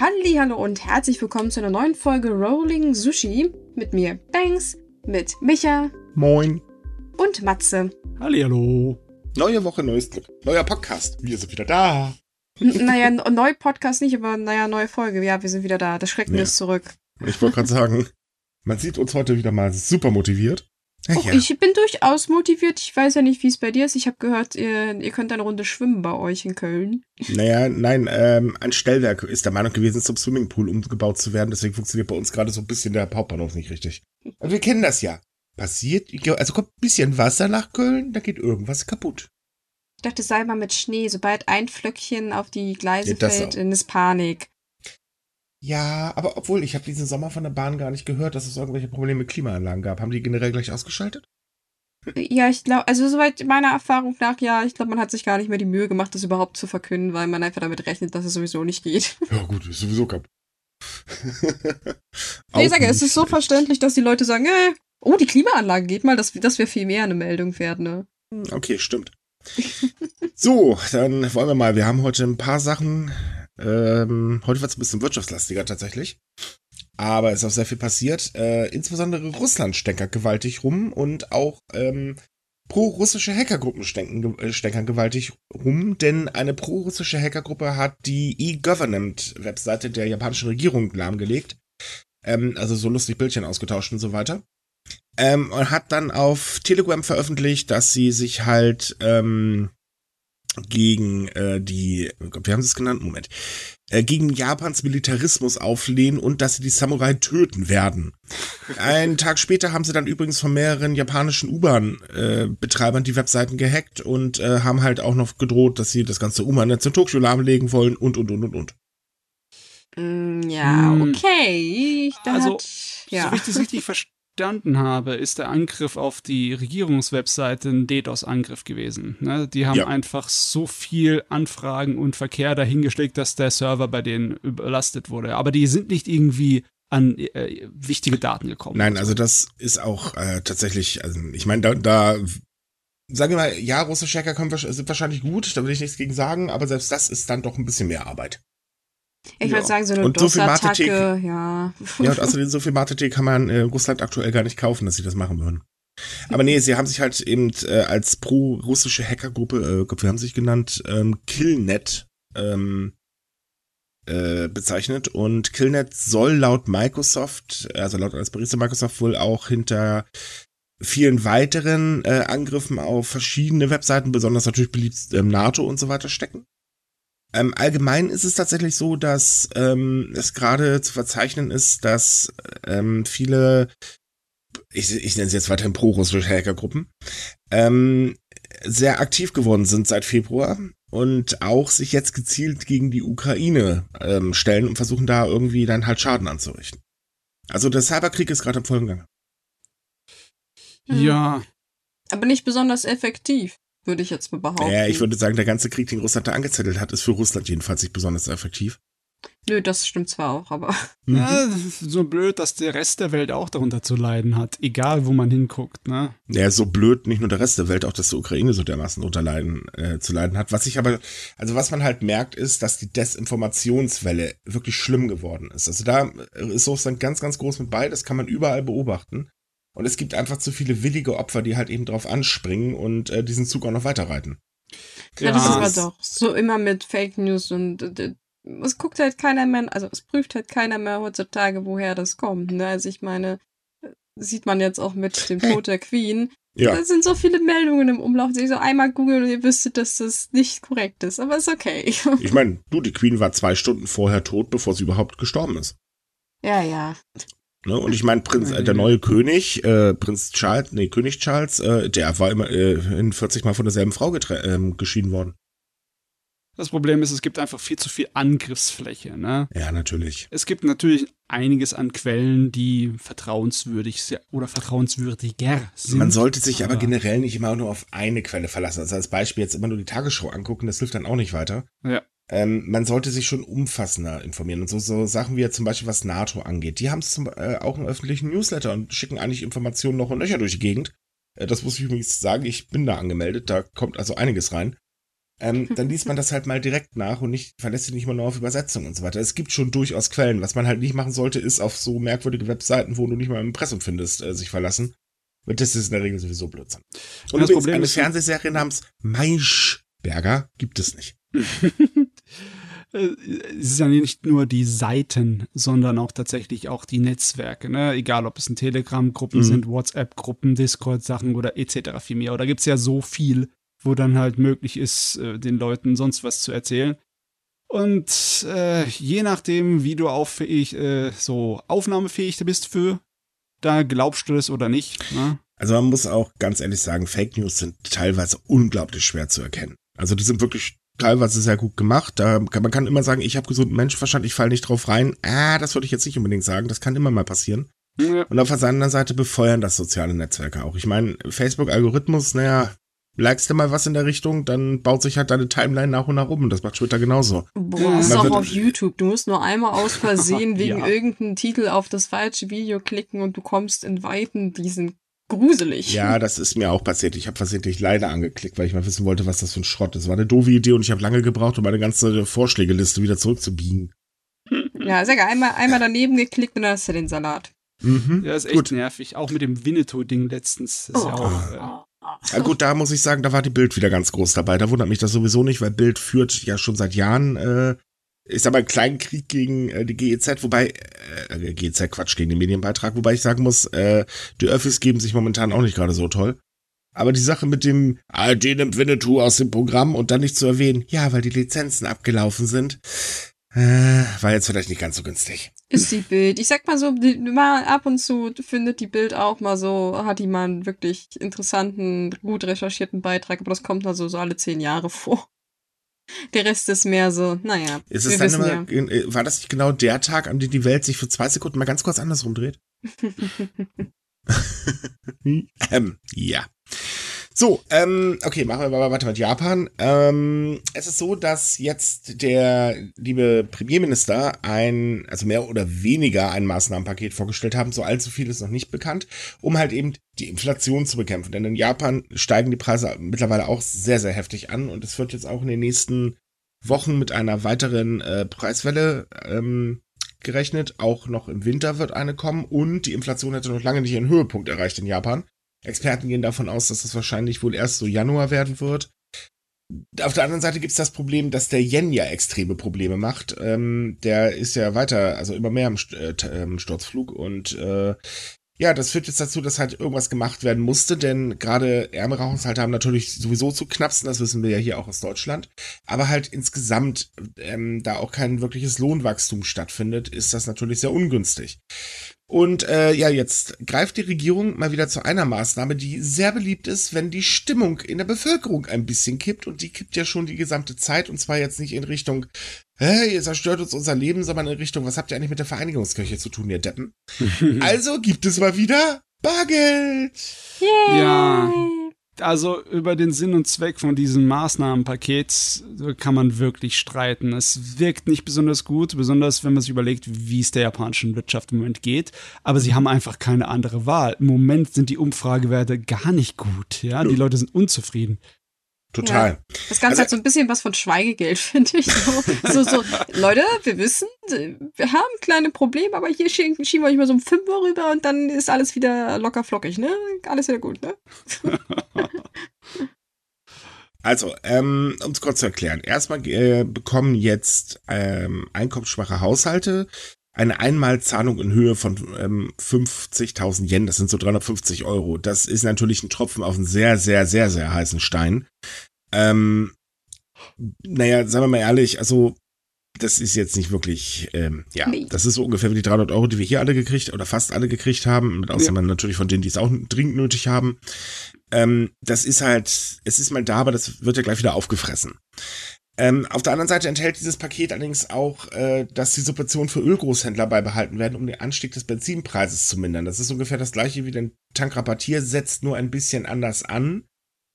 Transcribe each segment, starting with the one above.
Hallo und herzlich willkommen zu einer neuen Folge Rolling Sushi mit mir Banks, mit Micha Moin. und Matze. Hallihallo. Neue Woche, neues Glück. Neuer Podcast. Wir sind wieder da. N- naja, n- neu Podcast nicht, aber naja, neue Folge. Ja, wir sind wieder da. Das Schrecken Ja. ist zurück. Ich wollte gerade sagen, man sieht uns heute wieder mal super motiviert. Ja, Oh, Ich bin durchaus motiviert. Ich weiß ja nicht, wie es bei dir ist. Ich habe gehört, ihr, ihr könnt eine Runde schwimmen bei euch in Köln. Naja, nein, ähm, ein Stellwerk ist der Meinung gewesen, zum Swimmingpool umgebaut zu werden. Deswegen funktioniert bei uns gerade so ein bisschen der Hauptbahnhof nicht richtig. Aber wir kennen das ja. Passiert, also kommt ein bisschen Wasser nach Köln, da geht irgendwas kaputt. Ich dachte, es sei mal mit Schnee. Sobald ein Flöckchen auf die Gleise Ja, fällt, auch. ist Panik. Ja, aber obwohl, ich habe diesen Sommer von der Bahn gar nicht gehört, dass es irgendwelche Probleme mit Klimaanlagen gab. Haben die generell gleich ausgeschaltet? Ja, ich glaube, also soweit meiner Erfahrung nach, ja, ich glaube, man hat sich gar nicht mehr die Mühe gemacht, das überhaupt zu verkünden, weil man einfach damit rechnet, dass es sowieso nicht geht. Ja gut, ist sowieso kaputt. Nee, ich sage, es ist so verständlich, dass die Leute sagen, äh, oh, die Klimaanlage geht mal, das, das wäre viel mehr eine Meldung wert, ne? Okay, stimmt. so, dann wollen wir mal. Wir haben heute ein paar Sachen. Ähm, heute wird es ein bisschen wirtschaftslastiger tatsächlich. Aber es ist auch sehr viel passiert. Äh, insbesondere Russland stänkert gewaltig rum und auch ähm, pro-russische Hackergruppen stenken, äh, stänkern gewaltig rum, denn eine pro-russische Hackergruppe hat die e-Government-Webseite der japanischen Regierung lahmgelegt. Ähm, also so lustig Bildchen ausgetauscht und so weiter. Ähm, und hat dann auf Telegram veröffentlicht, dass sie sich halt ähm, gegen äh, die, oh Gott, wie haben sie es genannt? Moment. Äh, gegen Japans Militarismus auflehnen und dass sie die Samurai töten werden. Einen Tag später haben sie dann übrigens von mehreren japanischen U-Bahn-Betreibern die Webseiten gehackt und äh, haben halt auch noch gedroht, dass sie das ganze U-Bahn-Netz in Tokio lahmlegen wollen und, und, und, und, und. Mm, ja, Hm. okay. Da Also, hat, ja. So wie ich das richtig verstanden habe, ist der Angriff auf die Regierungswebseite ein DDoS-Angriff gewesen. Ne? Die haben Ja. einfach so viel Anfragen und Verkehr dahingeschickt, dass der Server bei denen überlastet wurde. Aber die sind nicht irgendwie an äh, wichtige Daten gekommen. Nein, also das ist auch äh, tatsächlich, also ich meine, da, da sagen wir mal, ja, russische Hacker können, sind wahrscheinlich gut, da will ich nichts gegen sagen, aber selbst das ist dann doch ein bisschen mehr Arbeit. Ich ja. würde sagen, so eine Und so viel DOS-Attacke, ja. Ja, und außerdem so viel Mate kann man äh, Russland aktuell gar nicht kaufen, dass sie das machen würden. Aber nee, sie haben sich halt eben äh, als pro-russische Hackergruppe, äh, wie haben sie sich genannt, ähm, Killnet ähm, äh, bezeichnet. Und Killnet soll laut Microsoft, also laut eines Berichts der Microsoft wohl auch hinter vielen weiteren äh, Angriffen auf verschiedene Webseiten, besonders natürlich beliebt ähm, NATO und so weiter stecken. Ähm, allgemein ist es tatsächlich so, dass ähm, es gerade zu verzeichnen ist, dass ähm, viele, ich, ich nenne sie jetzt weiterhin pro-russische Hackergruppen, ähm, sehr aktiv geworden sind seit Februar und auch sich jetzt gezielt gegen die Ukraine ähm, stellen und versuchen da irgendwie dann halt Schaden anzurichten. Also der Cyberkrieg ist gerade im vollen Gange. Hm. Ja, Aber nicht besonders effektiv, würde ich jetzt mal behaupten. Ja, ich würde sagen, der ganze Krieg, den Russland da angezettelt hat, ist für Russland jedenfalls nicht besonders effektiv. Nö, das stimmt zwar auch, aber. ja, so blöd, dass der Rest der Welt auch darunter zu leiden hat, egal wo man hinguckt. Ne? Ja, so blöd nicht nur der Rest der Welt, auch dass die Ukraine so dermaßen unterleiden, äh, zu leiden hat. Was ich aber, also was man halt merkt, ist, dass die Desinformationswelle wirklich schlimm geworden ist. Also da ist Russland ganz, ganz groß mit bei, das kann man überall beobachten. Und es gibt einfach zu viele willige Opfer, die halt eben drauf anspringen und äh, diesen Zug auch noch weiterreiten. Ja, das ist aber doch so immer mit Fake News und äh, es guckt halt keiner mehr, also es prüft halt keiner mehr heutzutage, woher das kommt. Ne? Also ich meine, äh, sieht man jetzt auch mit dem Tod der Queen. Ja, Da sind so viele Meldungen im Umlauf, die so einmal googeln und ihr wüsstet, dass das nicht korrekt ist. Aber ist okay. ich meine, du, die Queen war zwei Stunden vorher tot, bevor sie überhaupt gestorben ist. ja, ja. Ne? Und ich meine, Prinz, äh, der neue König, äh, Prinz Charles, nee, König Charles, äh, der war immer äh, in 40 Mal von derselben Frau ähm, geschieden worden. Das Problem ist, es gibt einfach viel zu viel Angriffsfläche. Ne? Ja, natürlich. Es gibt natürlich einiges an Quellen, die vertrauenswürdig oder vertrauenswürdiger sind. Man sollte sich aber generell nicht immer nur auf eine Quelle verlassen. Also als Beispiel jetzt immer nur die Tagesschau angucken, das hilft dann auch nicht weiter. Ja. Ähm, man sollte sich schon umfassender informieren. Und so, so Sachen wie jetzt zum Beispiel, was NATO angeht. Die haben zum, äh, auch einen öffentlichen Newsletter und schicken eigentlich Informationen noch und nöcher durch die Gegend. Äh, das muss ich übrigens sagen, ich bin da angemeldet, da kommt also einiges rein. ähm, dann liest man das halt mal direkt nach und nicht, verlässt sich nicht mal nur auf Übersetzung und so weiter. Es gibt schon durchaus Quellen. Was man halt nicht machen sollte, ist auf so merkwürdige Webseiten, wo du nicht mal im Impressum findest, äh, sich verlassen. Und das ist in der Regel sowieso Blödsinn. Und das übrigens, Problem eine Fernsehserie namens Maischberger gibt es nicht. Es ist ja nicht nur die Seiten, sondern auch tatsächlich auch die Netzwerke, ne? Egal, ob es in Telegram-Gruppen Mhm. sind, WhatsApp-Gruppen, Discord-Sachen oder etc. viel mehr. Oder gibt es ja so viel, wo dann halt möglich ist, äh, den Leuten sonst was zu erzählen. Und äh, je nachdem, wie du auffähig, äh, so aufnahmefähig bist für, da glaubst du das oder nicht. Ne? Also man muss auch ganz ehrlich sagen, Fake News sind teilweise unglaublich schwer zu erkennen. Also die sind wirklich teilweise sehr gut gemacht. Da kann, man kann immer sagen, ich habe gesunden Menschenverstand, ich falle nicht drauf rein. Ah, das würde ich jetzt nicht unbedingt sagen. Das kann immer mal passieren. Ja. Und auf der anderen Seite befeuern das soziale Netzwerke auch. Ich meine, Facebook-Algorithmus, naja, likest du mal was in der Richtung, dann baut sich halt deine Timeline nach und nach um. Und das macht Twitter genauso. Boah, das ist auch auf YouTube. Du musst nur einmal aus Versehen wegen Ja. irgendeinem Titel auf das falsche Video klicken und du kommst in Weiten, die sind gruselig. Ja, das ist mir auch passiert. Ich habe versehentlich leider angeklickt, weil ich mal wissen wollte, was das für ein Schrott ist. War eine doofe Idee und ich habe lange gebraucht, um meine ganze Vorschlägeliste wieder zurückzubiegen. Ja, sehr geil. Einmal, einmal daneben geklickt und dann hast du den Salat. Mhm. Ja, ist echt Gut. nervig. Auch mit dem Winnetou-Ding letztens. Das ist ja Oh. auch, äh, Ja, gut, da muss ich sagen, da war die Bild wieder ganz groß dabei. Da wundert mich das sowieso nicht, weil Bild führt ja schon seit Jahren, äh, ist aber einen kleinen Krieg gegen äh, die GEZ, wobei, äh, GEZ, Quatsch, gegen den Medienbeitrag, wobei ich sagen muss, äh, die Öffis geben sich momentan auch nicht gerade so toll. Aber die Sache mit dem ARD nimmt Winnetou aus dem Programm und dann nicht zu erwähnen, ja, weil die Lizenzen abgelaufen sind, äh, war jetzt vielleicht nicht ganz so günstig. Ist die Bild. Ich sag mal so, die, mal ab und zu findet die Bild auch mal so, hat die mal einen wirklich interessanten, gut recherchierten Beitrag, aber das kommt also so alle zehn Jahre vor. Der Rest ist mehr so, naja. Ist es wir dann immer, äh, war das nicht genau der Tag, an dem die Welt sich für zwei Sekunden mal ganz kurz andersrum dreht? ähm, ja. So, ähm, okay, machen wir mal weiter mit Japan. Ähm, es ist so, dass jetzt der liebe Premierminister ein, also mehr oder weniger ein Maßnahmenpaket vorgestellt haben. So allzu viel ist noch nicht bekannt, um halt eben die Inflation zu bekämpfen. Denn in Japan steigen die Preise mittlerweile auch sehr, sehr heftig an und es wird jetzt auch in den nächsten Wochen mit einer weiteren äh, Preiswelle ähm, gerechnet. Auch noch im Winter wird eine kommen und die Inflation hätte noch lange nicht ihren Höhepunkt erreicht in Japan. Experten gehen davon aus, dass das wahrscheinlich wohl erst so Januar werden wird. Auf der anderen Seite gibt es das Problem, dass der Yen ja extreme Probleme macht. Ähm, der ist ja weiter, also immer mehr im St äh, ähm, Sturzflug und äh, ja, das führt jetzt dazu, dass halt irgendwas gemacht werden musste, denn gerade ärmere Haushalte haben natürlich sowieso zu knapsen, das wissen wir ja hier auch aus Deutschland. Aber halt insgesamt, ähm, da auch kein wirkliches Lohnwachstum stattfindet, ist das natürlich sehr ungünstig. Und äh, ja, jetzt greift die Regierung mal wieder zu einer Maßnahme, die sehr beliebt ist, wenn die Stimmung in der Bevölkerung ein bisschen kippt. Und die kippt ja schon die gesamte Zeit. Und zwar jetzt nicht in Richtung, hä, ihr zerstört uns unser Leben, sondern in Richtung, was habt ihr eigentlich mit der Vereinigungskirche zu tun, ihr Deppen? Also gibt es mal wieder Bargeld. Yay! Ja. Also über den Sinn und Zweck von diesem Maßnahmenpaket kann man wirklich streiten. Es wirkt nicht besonders gut, besonders wenn man sich überlegt, wie es der japanischen Wirtschaft im Moment geht. Aber sie haben einfach keine andere Wahl. Im Moment sind die Umfragewerte gar nicht gut. Ja, die Leute sind unzufrieden. Total. Das Ganze Also- hat so ein bisschen was von Schweigegeld, finde ich. So, so, so, Leute, wir wissen, wir haben kleine Probleme, aber hier schieben, schieben wir euch mal so ein Fünfer rüber und dann ist alles wieder locker flockig, ne? Alles wieder gut, ne? Also, ähm, um es kurz zu erklären. Erstmal äh, bekommen jetzt ähm, einkommensschwache Haushalte eine Einmalzahlung in Höhe von ähm, 50.000 Yen. Das sind so 350 Euro. Das ist natürlich ein Tropfen auf einen sehr, sehr, sehr, sehr heißen Stein. Ähm, naja, sagen wir mal ehrlich, also das ist jetzt nicht wirklich, ähm, ja, Nee. das ist so ungefähr wie die 300 Euro, die wir hier alle gekriegt oder fast alle gekriegt haben, mit Ausnahme natürlich von denen, die es auch dringend nötig haben. Ähm, das ist halt, es ist mal da, aber das wird ja gleich wieder aufgefressen. Ähm, auf der anderen Seite enthält dieses Paket allerdings auch, äh, dass die Subventionen für Ölgroßhändler beibehalten werden, um den Anstieg des Benzinpreises zu mindern. Das ist ungefähr das gleiche wie den Tankrabatt hier, setzt nur ein bisschen anders an.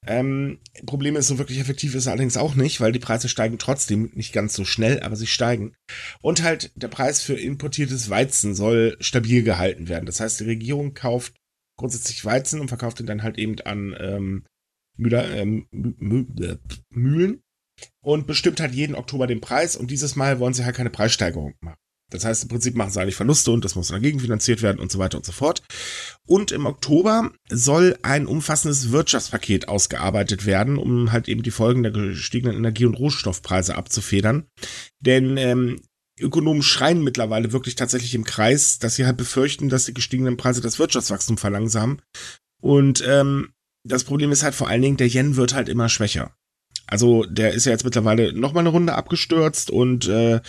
Ähm, Problem ist, so wirklich effektiv ist er allerdings auch nicht, weil die Preise steigen trotzdem nicht ganz so schnell, aber sie steigen. Und halt der Preis für importiertes Weizen soll stabil gehalten werden. Das heißt, die Regierung kauft grundsätzlich Weizen und verkauft ihn dann halt eben an ähm, Müller, ähm, Mü Mü äh, Mühlen und bestimmt halt jeden Oktober den Preis und dieses Mal wollen sie halt keine Preissteigerung machen. Das heißt, im Prinzip machen sie eigentlich Verluste und das muss dagegen finanziert werden und so weiter und so fort. Und im Oktober soll ein umfassendes Wirtschaftspaket ausgearbeitet werden, um halt eben die Folgen der gestiegenen Energie- und Rohstoffpreise abzufedern. Denn ähm, Ökonomen schreien mittlerweile wirklich tatsächlich im Kreis, dass sie halt befürchten, dass die gestiegenen Preise das Wirtschaftswachstum verlangsamen. Und ähm, das Problem ist halt vor allen Dingen, der Yen wird halt immer schwächer. Also der ist ja jetzt mittlerweile noch mal eine Runde abgestürzt und äh,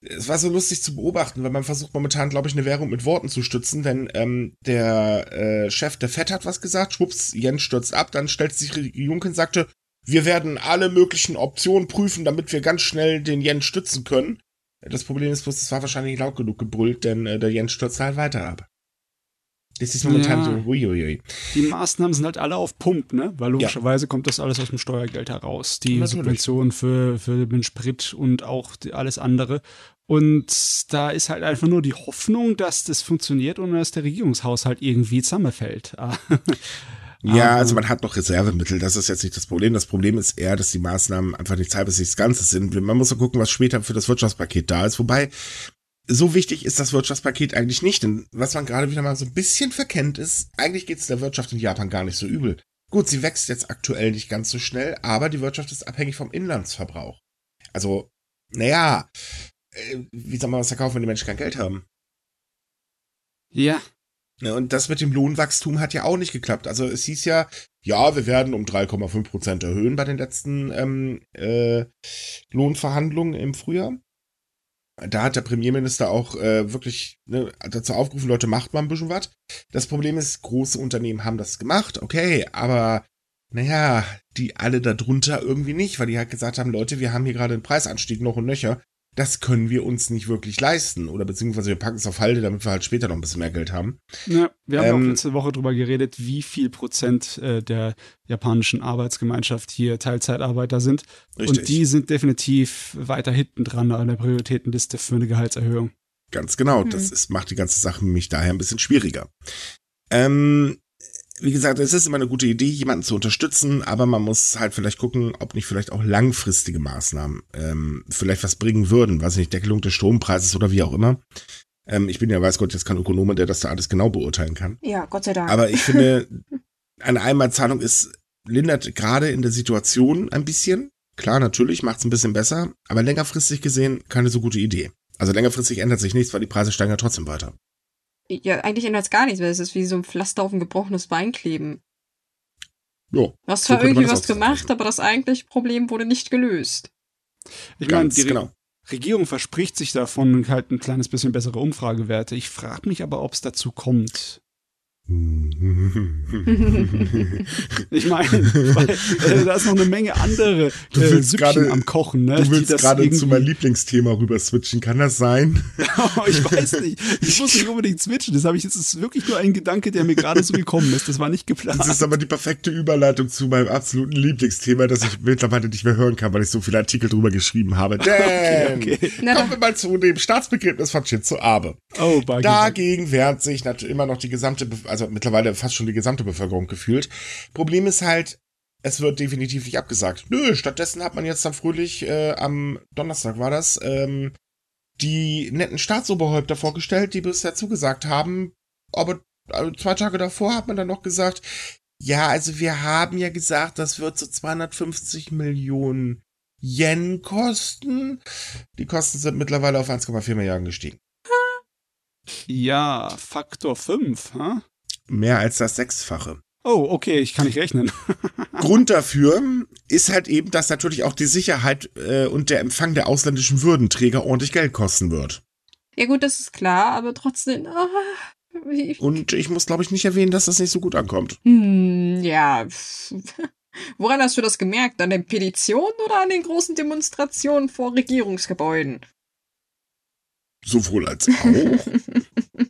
es war so lustig zu beobachten, weil man versucht momentan, glaube ich, eine Währung mit Worten zu stützen, denn ähm, der äh, Chef der FED hat was gesagt, schwupps, Yen stürzt ab, dann stellt sich Juncken sagte, wir werden alle möglichen Optionen prüfen, damit wir ganz schnell den Yen stützen können. Das Problem ist bloß, es war wahrscheinlich laut genug gebrüllt, denn äh, der Yen stürzt halt weiter ab. Das ist momentan ja. so, uiuiui. Die Maßnahmen sind halt alle auf Pump, ne? Weil logischerweise ja. kommt das alles aus dem Steuergeld heraus. Die Natürlich. Subventionen für, für den Sprit und auch alles andere. Und da ist halt einfach nur die Hoffnung, dass das funktioniert und dass der Regierungshaushalt irgendwie zusammenfällt. Ja, also man hat noch Reservemittel, das ist jetzt nicht das Problem. Das Problem ist eher, dass die Maßnahmen einfach nicht halbes nichts Ganzes sind. Man muss so gucken, was später für das Wirtschaftspaket da ist. Wobei, so wichtig ist das Wirtschaftspaket eigentlich nicht. Denn was man gerade wieder mal so ein bisschen verkennt ist, eigentlich geht es der Wirtschaft in Japan gar nicht so übel. Gut, sie wächst jetzt aktuell nicht ganz so schnell, aber die Wirtschaft ist abhängig vom Inlandsverbrauch. Also, naja, äh, wie soll man was verkaufen, wenn die Menschen kein Geld haben? Ja. ja. Und das mit dem Lohnwachstum hat ja auch nicht geklappt. Also es hieß ja, ja, wir werden um 3,5 Prozent erhöhen bei den letzten ähm, äh, Lohnverhandlungen im Frühjahr da hat der Premierminister auch äh, wirklich ne, dazu aufgerufen, Leute, macht mal ein bisschen was. Das Problem ist, große Unternehmen haben das gemacht, okay, aber naja, die alle darunter irgendwie nicht, weil die halt gesagt haben, Leute, wir haben hier gerade einen Preisanstieg noch und nöcher das können wir uns nicht wirklich leisten. Oder beziehungsweise wir packen es auf Halde, damit wir halt später noch ein bisschen mehr Geld haben. Ja, wir haben ähm, auch letzte Woche drüber geredet, wie viel Prozent äh, der japanischen Arbeitsgemeinschaft hier Teilzeitarbeiter sind. Richtig. Und die sind definitiv weiter hinten dran an der Prioritätenliste für eine Gehaltserhöhung. Ganz genau. Mhm. Das ist, macht die ganze Sache nämlich daher ein bisschen schwieriger. Ähm, wie gesagt, es ist immer eine gute Idee, jemanden zu unterstützen, aber man muss halt vielleicht gucken, ob nicht vielleicht auch langfristige Maßnahmen ähm, vielleicht was bringen würden, weiß nicht, Deckelung des Strompreises oder wie auch immer. Ähm, ich bin ja, weiß Gott, jetzt kein Ökonom, der das da alles genau beurteilen kann. Ja, Gott sei Dank. Aber ich finde, eine Einmalzahlung ist, lindert gerade in der Situation ein bisschen. Klar, natürlich, macht es ein bisschen besser, aber längerfristig gesehen keine so gute Idee. Also längerfristig ändert sich nichts, weil die Preise steigen ja trotzdem weiter. Ja, eigentlich ändert es gar nichts, weil es ist wie so ein Pflaster auf ein gebrochenes Bein kleben. Ja. Du hast zwar so irgendwie was gemacht, aber das eigentliche Problem wurde nicht gelöst. Ich meine, die genau. Regierung verspricht sich davon halt ein kleines bisschen bessere Umfragewerte. Ich frage mich aber, ob es dazu kommt. ich meine, äh, da ist noch eine Menge andere äh, Süppchen grade, am Kochen. Ne, du willst gerade zu meinem Lieblingsthema rüber switchen. Kann das sein? ich weiß nicht. Ich muss nicht unbedingt switchen. Das ich. Das ist wirklich nur ein Gedanke, der mir gerade so gekommen ist. Das war nicht geplant. Das ist aber die perfekte Überleitung zu meinem absoluten Lieblingsthema, das ich mittlerweile nicht mehr hören kann, weil ich so viele Artikel drüber geschrieben habe. Denn okay, okay. kommen wir mal zu dem Staatsbegräbnis von Shinzo Abe. Oh, Dagegen wehrt sich natürlich immer noch die gesamte, also also mittlerweile fast schon die gesamte Bevölkerung gefühlt. Problem ist halt, es wird definitiv nicht abgesagt. Nö, stattdessen hat man jetzt dann fröhlich äh, am Donnerstag war das, ähm, die netten Staatsoberhäupter vorgestellt, die bisher zugesagt haben. Aber also zwei Tage davor hat man dann noch gesagt, ja, also wir haben ja gesagt, das wird so 250 Millionen Yen kosten. Die Kosten sind mittlerweile auf 1,4 Milliarden gestiegen. Ja, Faktor 5, ha? Mehr als das Sechsfache. Oh, okay, ich kann nicht rechnen. Grund dafür ist halt eben, dass natürlich auch die Sicherheit äh, und der Empfang der ausländischen Würdenträger ordentlich Geld kosten wird. Ja gut, das ist klar, aber trotzdem. Oh, und ich muss, glaube ich, nicht erwähnen, dass das nicht so gut ankommt. Hm, ja. Woran hast du das gemerkt? An den Petitionen oder an den großen Demonstrationen vor Regierungsgebäuden? Sowohl als auch.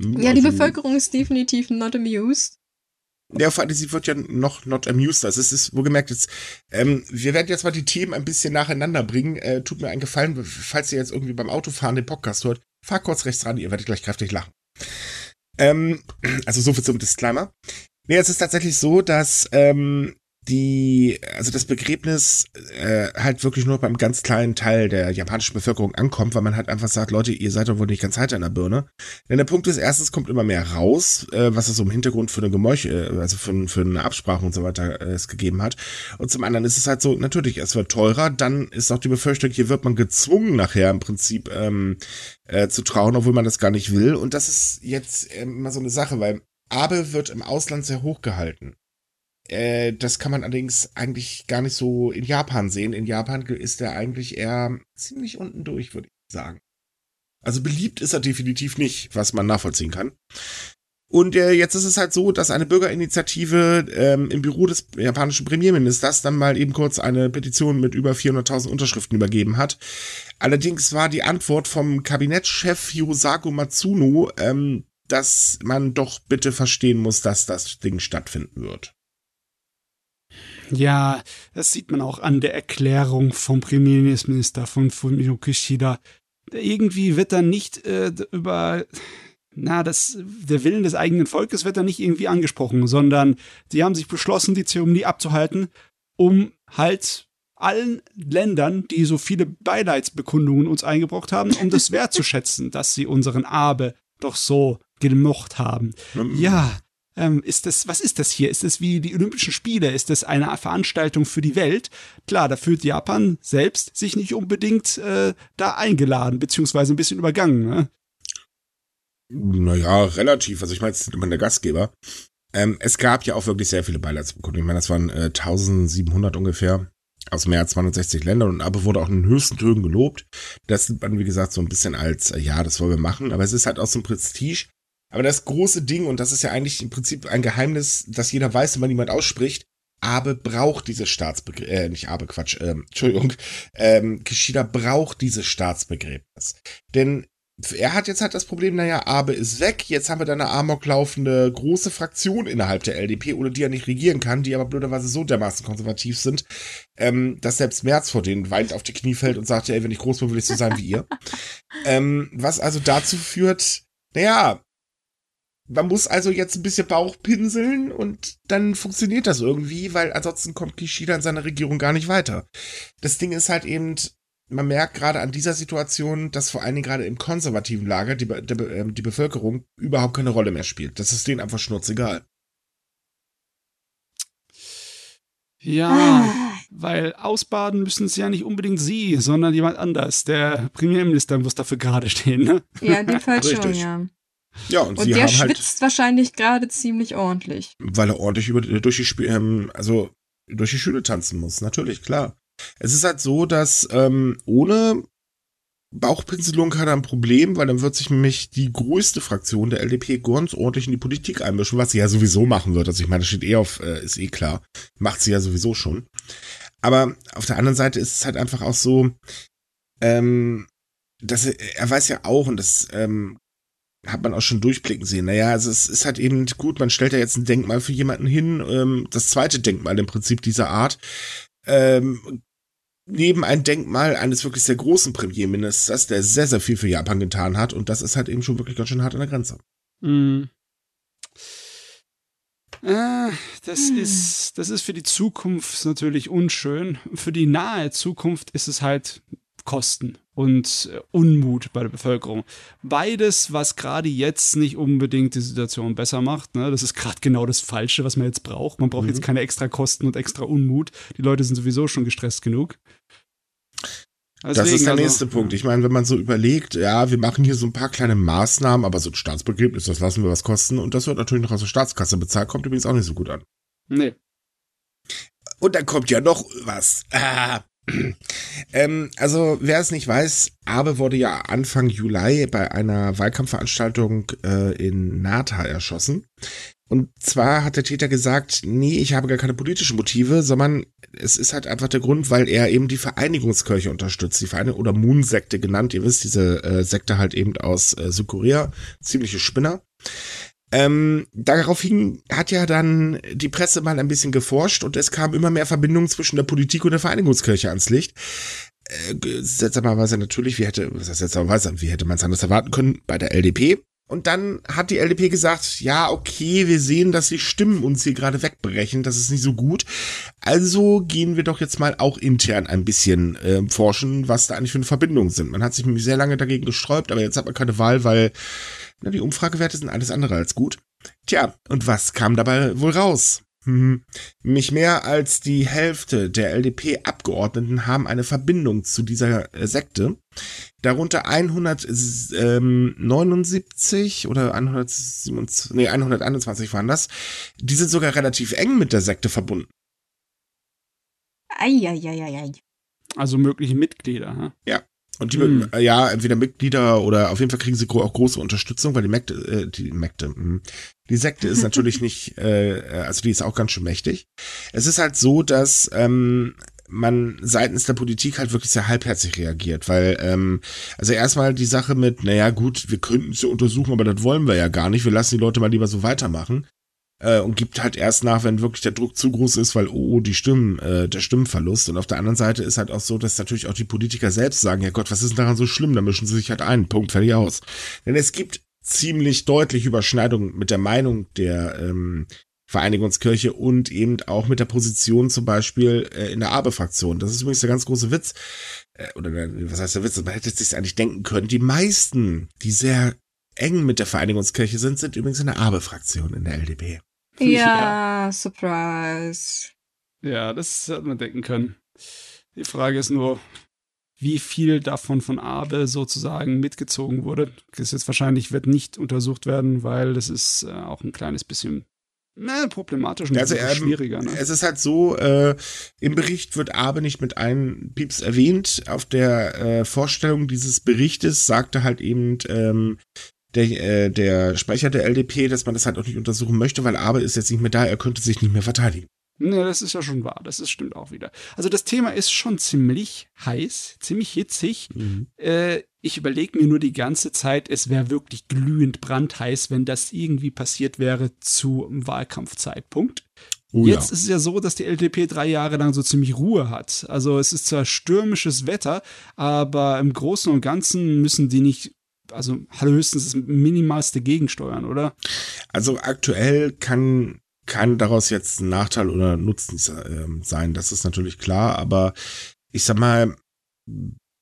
Ja, die also, Bevölkerung ist definitiv not amused. Ja, vor allem, sie wird ja noch not amused. Also es ist, wo gemerkt jetzt, ähm, wir werden jetzt mal die Themen ein bisschen nacheinander bringen. Äh, tut mir einen Gefallen, falls ihr jetzt irgendwie beim Autofahren den Podcast hört, fahr kurz rechts ran, ihr werdet gleich kräftig lachen. Ähm, also so viel zum Disclaimer. Nee, es ist tatsächlich so, dass ähm, die, also das Begräbnis äh, halt wirklich nur beim ganz kleinen Teil der japanischen Bevölkerung ankommt, weil man halt einfach sagt, Leute, ihr seid doch wohl nicht ganz heiter in der Birne. Denn der Punkt ist, erstens kommt immer mehr raus, äh, was es so im Hintergrund für eine Gemeuche, äh, also für, für eine Absprache und so weiter äh, es gegeben hat. Und zum anderen ist es halt so, natürlich, es wird teurer, dann ist auch die Befürchtung, hier wird man gezwungen nachher im Prinzip ähm, äh, zu trauen, obwohl man das gar nicht will. Und das ist jetzt äh, immer so eine Sache, weil Abe wird im Ausland sehr hoch gehalten. Äh, das kann man allerdings eigentlich gar nicht so in Japan sehen. In Japan ist er eigentlich eher ziemlich unten durch, würde ich sagen. Also beliebt ist er definitiv nicht, was man nachvollziehen kann. Und äh, jetzt ist es halt so, dass eine Bürgerinitiative ähm, im Büro des japanischen Premierministers dann mal eben kurz eine Petition mit über 400.000 Unterschriften übergeben hat. Allerdings war die Antwort vom Kabinettschef Yosaku Matsuno, ähm, dass man doch bitte verstehen muss, dass das Ding stattfinden wird. Ja, das sieht man auch an der Erklärung vom Premierminister von Fumio Kishida. Irgendwie wird da nicht äh, über na, das, der Willen des eigenen Volkes wird da nicht irgendwie angesprochen, sondern sie haben sich beschlossen, die Zeremonie abzuhalten, um halt allen Ländern, die so viele Beileidsbekundungen uns eingebrockt haben, um das wertzuschätzen, dass sie unseren Abe doch so gemocht haben. Ja, ähm, ist das, was ist das hier? Ist das wie die Olympischen Spiele? Ist das eine Veranstaltung für die Welt? Klar, da fühlt Japan selbst sich nicht unbedingt äh, da eingeladen, beziehungsweise ein bisschen übergangen. Ne? Naja, relativ. Also ich meine, es ist immer der Gastgeber. Ähm, es gab ja auch wirklich sehr viele Beileidsbekundungen. Ich meine, das waren äh, 1700 ungefähr aus mehr als 260 Ländern und aber wurde auch in den höchsten Tönen gelobt. Das sieht man, wie gesagt, so ein bisschen als, äh, ja, das wollen wir machen, aber es ist halt auch so ein Prestige. Aber das große Ding, und das ist ja eigentlich im Prinzip ein Geheimnis, dass jeder weiß, wenn man niemand ausspricht, Abe braucht diese Staatsbegräbnis, äh, nicht Abe, Quatsch, ähm, Entschuldigung, ähm, Kishida braucht dieses Staatsbegräbnis. Denn er hat jetzt halt das Problem, naja, Abe ist weg, jetzt haben wir da eine amok laufende große Fraktion innerhalb der LDP, ohne die er nicht regieren kann, die aber blöderweise so dermaßen konservativ sind, ähm, dass selbst Merz vor denen weint auf die Knie fällt und sagt, ey, wenn ich groß bin, will ich so sein wie ihr. ähm, was also dazu führt, naja, man muss also jetzt ein bisschen Bauch pinseln und dann funktioniert das irgendwie, weil ansonsten kommt Kishida in seiner Regierung gar nicht weiter. Das Ding ist halt eben, man merkt gerade an dieser Situation, dass vor allen Dingen gerade im konservativen Lager die, die, ähm, die Bevölkerung überhaupt keine Rolle mehr spielt. Das ist denen einfach schnurzegal. Ja, ah. weil ausbaden müssen es ja nicht unbedingt sie, sondern jemand anders. Der Premierminister muss dafür gerade stehen, ne? Ja, die Fall schon, ja. Ja, und, und sie der haben halt, schwitzt wahrscheinlich gerade ziemlich ordentlich. Weil er ordentlich über, durch die Spiel, ähm, also durch die Schule tanzen muss, natürlich, klar. Es ist halt so, dass ähm, ohne Bauchpinselung hat er ein Problem, weil dann wird sich nämlich die größte Fraktion der LDP ganz ordentlich in die Politik einmischen, was sie ja sowieso machen wird. Also ich meine, das steht eh auf, äh, ist eh klar. Macht sie ja sowieso schon. Aber auf der anderen Seite ist es halt einfach auch so, ähm, dass er, er weiß ja auch, und das ähm, hat man auch schon durchblicken sehen. Naja, also es ist halt eben gut, man stellt ja jetzt ein Denkmal für jemanden hin, ähm, das zweite Denkmal im Prinzip dieser Art, ähm, neben ein Denkmal eines wirklich sehr großen Premierministers, der sehr, sehr viel für Japan getan hat. Und das ist halt eben schon wirklich ganz schön hart an der Grenze. Mm. Äh, das hm. ist, das ist für die Zukunft natürlich unschön. Für die nahe Zukunft ist es halt Kosten und äh, Unmut bei der Bevölkerung. Beides, was gerade jetzt nicht unbedingt die Situation besser macht. Ne? Das ist gerade genau das Falsche, was man jetzt braucht. Man braucht mhm. jetzt keine extra Kosten und extra Unmut. Die Leute sind sowieso schon gestresst genug. Deswegen, das ist der also, nächste Punkt. Ich meine, wenn man so überlegt, ja, wir machen hier so ein paar kleine Maßnahmen, aber so ein Staatsbegräbnis, das lassen wir was kosten und das wird natürlich noch aus der Staatskasse bezahlt, kommt übrigens auch nicht so gut an. Nee. Und dann kommt ja noch was. Ah. ähm, also, wer es nicht weiß, Abe wurde ja Anfang Juli bei einer Wahlkampfveranstaltung äh, in Nata erschossen. Und zwar hat der Täter gesagt, nee, ich habe gar keine politischen Motive, sondern es ist halt einfach der Grund, weil er eben die Vereinigungskirche unterstützt, die Vereinigung oder Moon-Sekte genannt. Ihr wisst, diese äh, Sekte halt eben aus äh, Südkorea, ziemliche Spinner. Ähm, daraufhin hat ja dann die Presse mal ein bisschen geforscht und es kam immer mehr Verbindungen zwischen der Politik und der Vereinigungskirche ans Licht. Äh, seltsamerweise natürlich, wie hätte, was heißt seltsamerweise, wie hätte man es anders erwarten können, bei der LDP Und dann hat die LDP gesagt, ja, okay, wir sehen, dass die Stimmen uns hier gerade wegbrechen, das ist nicht so gut. Also gehen wir doch jetzt mal auch intern ein bisschen äh, forschen, was da eigentlich für eine Verbindung sind. Man hat sich sehr lange dagegen gesträubt, aber jetzt hat man keine Wahl, weil die Umfragewerte sind alles andere als gut. Tja, und was kam dabei wohl raus? Hm. Mich mehr als die Hälfte der LDP-Abgeordneten haben eine Verbindung zu dieser äh, Sekte. Darunter 179 oder 127, nee, 121 waren das. Die sind sogar relativ eng mit der Sekte verbunden. Eieieiei. Also mögliche Mitglieder. Hm? Ja. Und die, hm. ja, entweder Mitglieder oder auf jeden Fall kriegen sie auch große Unterstützung, weil die Mägde, äh, die Mägde, hm. die Sekte ist natürlich nicht, äh, also die ist auch ganz schön mächtig. Es ist halt so, dass ähm, man seitens der Politik halt wirklich sehr halbherzig reagiert, weil, ähm, also erstmal die Sache mit, naja gut, wir könnten es ja untersuchen, aber das wollen wir ja gar nicht, wir lassen die Leute mal lieber so weitermachen äh, und gibt halt erst nach, wenn wirklich der Druck zu groß ist, weil oh, die Stimmen, äh, der Stimmenverlust. Und auf der anderen Seite ist halt auch so, dass natürlich auch die Politiker selbst sagen, ja Gott, was ist denn daran so schlimm? Da mischen sie sich halt ein. Punkt, fertig aus. Denn es gibt ziemlich deutlich Überschneidungen mit der Meinung der ähm, Vereinigungskirche und eben auch mit der Position zum Beispiel äh, in der Abe-Fraktion. Das ist übrigens der ganz große Witz. Äh, oder was heißt der Witz? Man hätte es sich eigentlich denken können. Die meisten, die sehr eng mit der Vereinigungskirche sind, sind übrigens in der Abe-Fraktion in der LDP. Ja, ja, Surprise. Ja, das hat man denken können. Die Frage ist nur, wie viel davon von Abe sozusagen mitgezogen wurde. Das jetzt wahrscheinlich wird nicht untersucht werden, weil das ist äh, auch ein kleines bisschen na, problematisch und also, ähm, schwieriger. Ne? Es ist halt so, äh, im Bericht wird Abe nicht mit einem Pieps erwähnt. Auf der äh, Vorstellung dieses Berichtes sagte halt eben ähm, der, äh, der Sprecher der LDP, dass man das halt auch nicht untersuchen möchte, weil Abe ist jetzt nicht mehr da, er könnte sich nicht mehr verteidigen. Ne, das ist ja schon wahr, das ist, stimmt auch wieder. Also das Thema ist schon ziemlich heiß, ziemlich hitzig. Mhm. Äh, ich überlege mir nur die ganze Zeit, es wäre wirklich glühend brandheiß, wenn das irgendwie passiert wäre zu Wahlkampfzeitpunkt. Oh, Jetzt ja. ist es ja so, dass die LDP drei Jahre lang so ziemlich Ruhe hat. Also es ist zwar stürmisches Wetter, aber im Großen und Ganzen müssen die nicht also höchstens das minimalste gegensteuern, oder? Also aktuell kann kann daraus jetzt ein Nachteil oder Nutzen äh, sein, das ist natürlich klar, aber ich sag mal,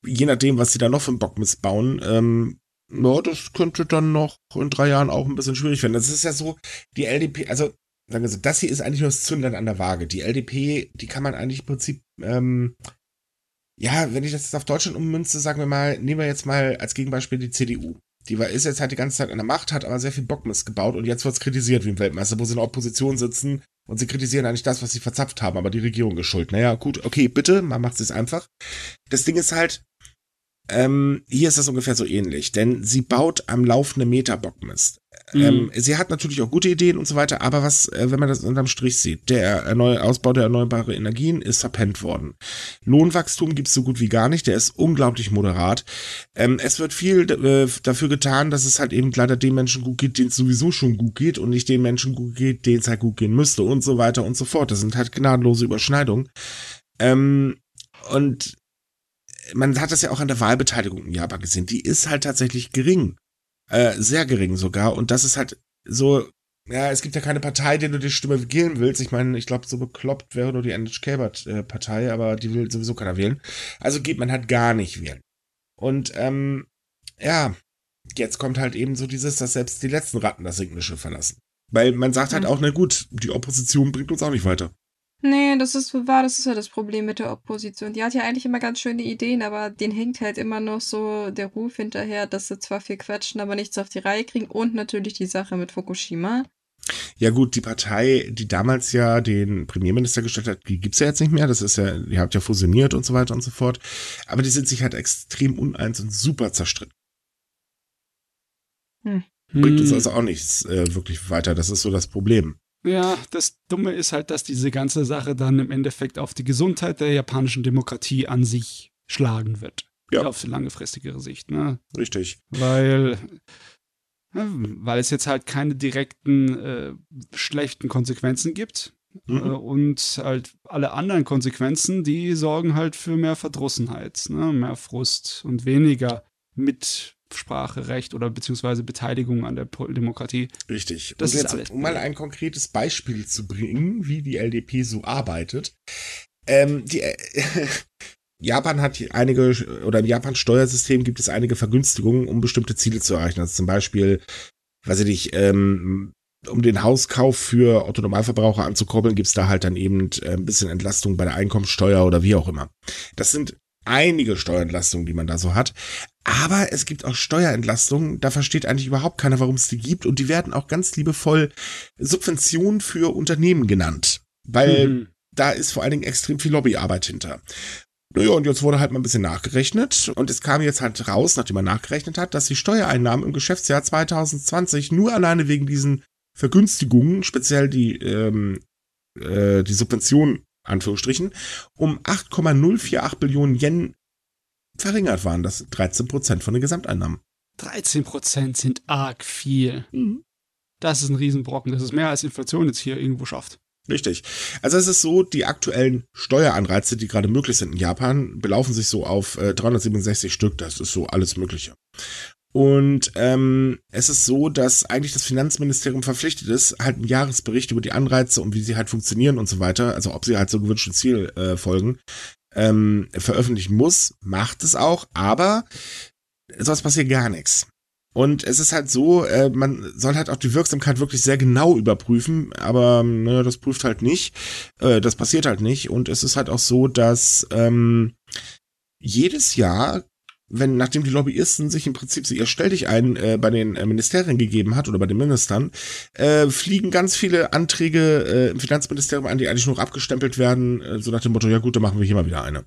je nachdem, was sie da noch für einen Bock missbauen, ähm, ja, das könnte dann noch in drei Jahren auch ein bisschen schwierig werden. Das ist ja so, die LDP, also sagen wir so, das hier ist eigentlich nur das Zündern an der Waage. Die LDP, die kann man eigentlich im Prinzip ähm, ja, wenn ich das jetzt auf Deutschland ummünze, sagen wir mal, nehmen wir jetzt mal als Gegenbeispiel die CDU. Die war, ist jetzt halt die ganze Zeit an der Macht, hat aber sehr viel Bockmist gebaut und jetzt wird's kritisiert wie ein Weltmeister, wo sie in der Opposition sitzen und sie kritisieren eigentlich das, was sie verzapft haben, aber die Regierung ist schuld. Naja, gut, okay, bitte, man macht es einfach. Das Ding ist halt, ähm, hier ist das ungefähr so ähnlich, denn sie baut am laufenden Meter Bockmist. Mhm. Ähm, sie hat natürlich auch gute Ideen und so weiter, aber was, äh, wenn man das unterm Strich sieht, der Erneu Ausbau der erneuerbaren Energien ist verpennt worden. Lohnwachstum gibt's so gut wie gar nicht, der ist unglaublich moderat. Ähm, es wird viel äh, dafür getan, dass es halt eben leider den Menschen gut geht, denen es sowieso schon gut geht und nicht den Menschen gut geht, denen es halt gut gehen müsste und so weiter und so fort. Das sind halt gnadenlose Überschneidungen. Ähm, und man hat das ja auch an der Wahlbeteiligung in Japan gesehen. Die ist halt tatsächlich gering. Äh, sehr gering sogar. Und das ist halt so, ja, es gibt ja keine Partei, der du die Stimme wählen willst. Ich meine, ich glaube, so bekloppt wäre nur die NHK-Partei, aber die will sowieso keiner wählen. Also geht man halt gar nicht wählen. Und ähm, ja, jetzt kommt halt eben so dieses, dass selbst die letzten Ratten das Schiff verlassen. Weil man sagt halt auch, na gut, die Opposition bringt uns auch nicht weiter. Nee, das ist wahr, das ist ja das Problem mit der Opposition. Die hat ja eigentlich immer ganz schöne Ideen, aber den hängt halt immer noch so der Ruf hinterher, dass sie zwar viel quatschen, aber nichts auf die Reihe kriegen. Und natürlich die Sache mit Fukushima. Ja gut, die Partei, die damals ja den Premierminister gestellt hat, die gibt's ja jetzt nicht mehr. Das ist ja, die habt ja fusioniert und so weiter und so fort. Aber die sind sich halt extrem uneins und super zerstritten. Hm. Bringt uns hm. also auch nichts äh, wirklich weiter. Das ist so das Problem. Ja, das Dumme ist halt, dass diese ganze Sache dann im Endeffekt auf die Gesundheit der japanischen Demokratie an sich schlagen wird. Ja. Auf die langfristigere Sicht, ne? Richtig. Weil, weil es jetzt halt keine direkten äh, schlechten Konsequenzen gibt. Mhm. Äh, und halt alle anderen Konsequenzen, die sorgen halt für mehr Verdrussenheit, ne? mehr Frust und weniger mit Mitspracherecht oder beziehungsweise Beteiligung an der Demokratie. Richtig. Das Und ist jetzt, alles. um mal ein konkretes Beispiel zu bringen, wie die LDP so arbeitet. Ähm, die, äh, Japan hat einige, oder im Japan-Steuersystem gibt es einige Vergünstigungen, um bestimmte Ziele zu erreichen. Also zum Beispiel, weiß ich nicht, ähm, um den Hauskauf für Autonomalverbraucher anzukurbeln, gibt's da halt dann eben äh, ein bisschen Entlastung bei der Einkommensteuer oder wie auch immer. Das sind einige Steuerentlastungen, die man da so hat. Aber es gibt auch Steuerentlastungen, da versteht eigentlich überhaupt keiner, warum es die gibt. Und die werden auch ganz liebevoll Subventionen für Unternehmen genannt. Weil Mhm. da ist vor allen Dingen extrem viel Lobbyarbeit hinter. Naja, und jetzt wurde halt mal ein bisschen nachgerechnet und es kam jetzt halt raus, nachdem man nachgerechnet hat, dass die Steuereinnahmen im Geschäftsjahr 2020 nur alleine wegen diesen Vergünstigungen, speziell die, ähm, äh, die Subvention, Anführungsstrichen, um 8,048 Billionen Yen verringert waren. Das sind 13 Prozent von den Gesamteinnahmen. 13 Prozent sind arg viel. Das ist ein Riesenbrocken. Das ist mehr als Inflation jetzt hier irgendwo schafft. Richtig. Also es ist so, die aktuellen Steueranreize, die gerade möglich sind in Japan, belaufen sich so auf äh, 367 Stück. Das ist so alles Mögliche. Und ähm, es ist so, dass eigentlich das Finanzministerium verpflichtet ist, halt einen Jahresbericht über die Anreize und wie sie halt funktionieren und so weiter, also ob sie halt so gewünschten Ziel äh, folgen, ähm, veröffentlichen muss, macht es auch, aber sonst passiert gar nichts. Und es ist halt so, äh, man soll halt auch die Wirksamkeit wirklich sehr genau überprüfen, aber naja, das prüft halt nicht. Äh, das passiert halt nicht. Und es ist halt auch so, dass ähm, jedes Jahr, wenn nachdem die Lobbyisten sich im Prinzip so ihr Stell dich ein äh, bei den äh, Ministerien gegeben hat oder bei den Ministern, äh, fliegen ganz viele Anträge äh, im Finanzministerium an, die eigentlich nur abgestempelt werden, äh, so nach dem Motto, ja gut, dann machen wir hier mal wieder eine.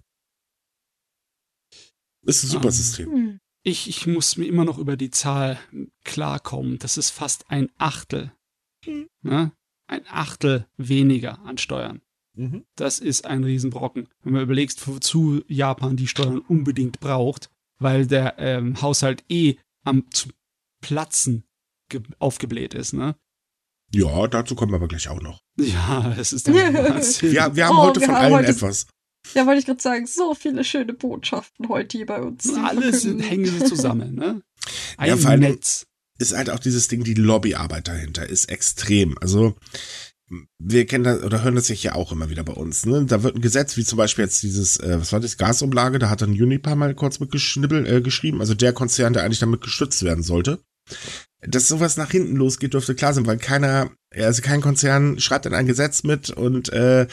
Ist ein super Ah. System. Hm. Ich, ich muss mir immer noch über die Zahl klarkommen. Das ist fast ein Achtel. Hm. Ne? Ein Achtel weniger an Steuern. Mhm. Das ist ein Riesenbrocken. Wenn man überlegt, wozu Japan die Steuern unbedingt braucht, weil der ähm, Haushalt eh am zu Platzen ge- aufgebläht ist, ne? Ja, dazu kommen wir aber gleich auch noch. Ja, es ist der. Wir, wir haben Oh, heute wir von haben allen heute- etwas. Ja, wollte ich gerade sagen, so viele schöne Botschaften heute hier bei uns. Alles hängen sie zusammen, ne? Ein Ja, vor allem- Netz. Ist halt auch dieses Ding, die Lobbyarbeit dahinter ist extrem. Also, wir kennen das oder hören das ja hier auch immer wieder bei uns. Ne? Da wird ein Gesetz, wie zum Beispiel jetzt dieses, äh, was war das, Gasumlage, da hat dann Unipa mal kurz mit geschnibbelt, äh, geschrieben, also der Konzern, der eigentlich damit gestützt werden sollte. Dass sowas nach hinten losgeht, dürfte klar sein, weil keiner, also kein Konzern schreibt dann ein Gesetz mit und äh,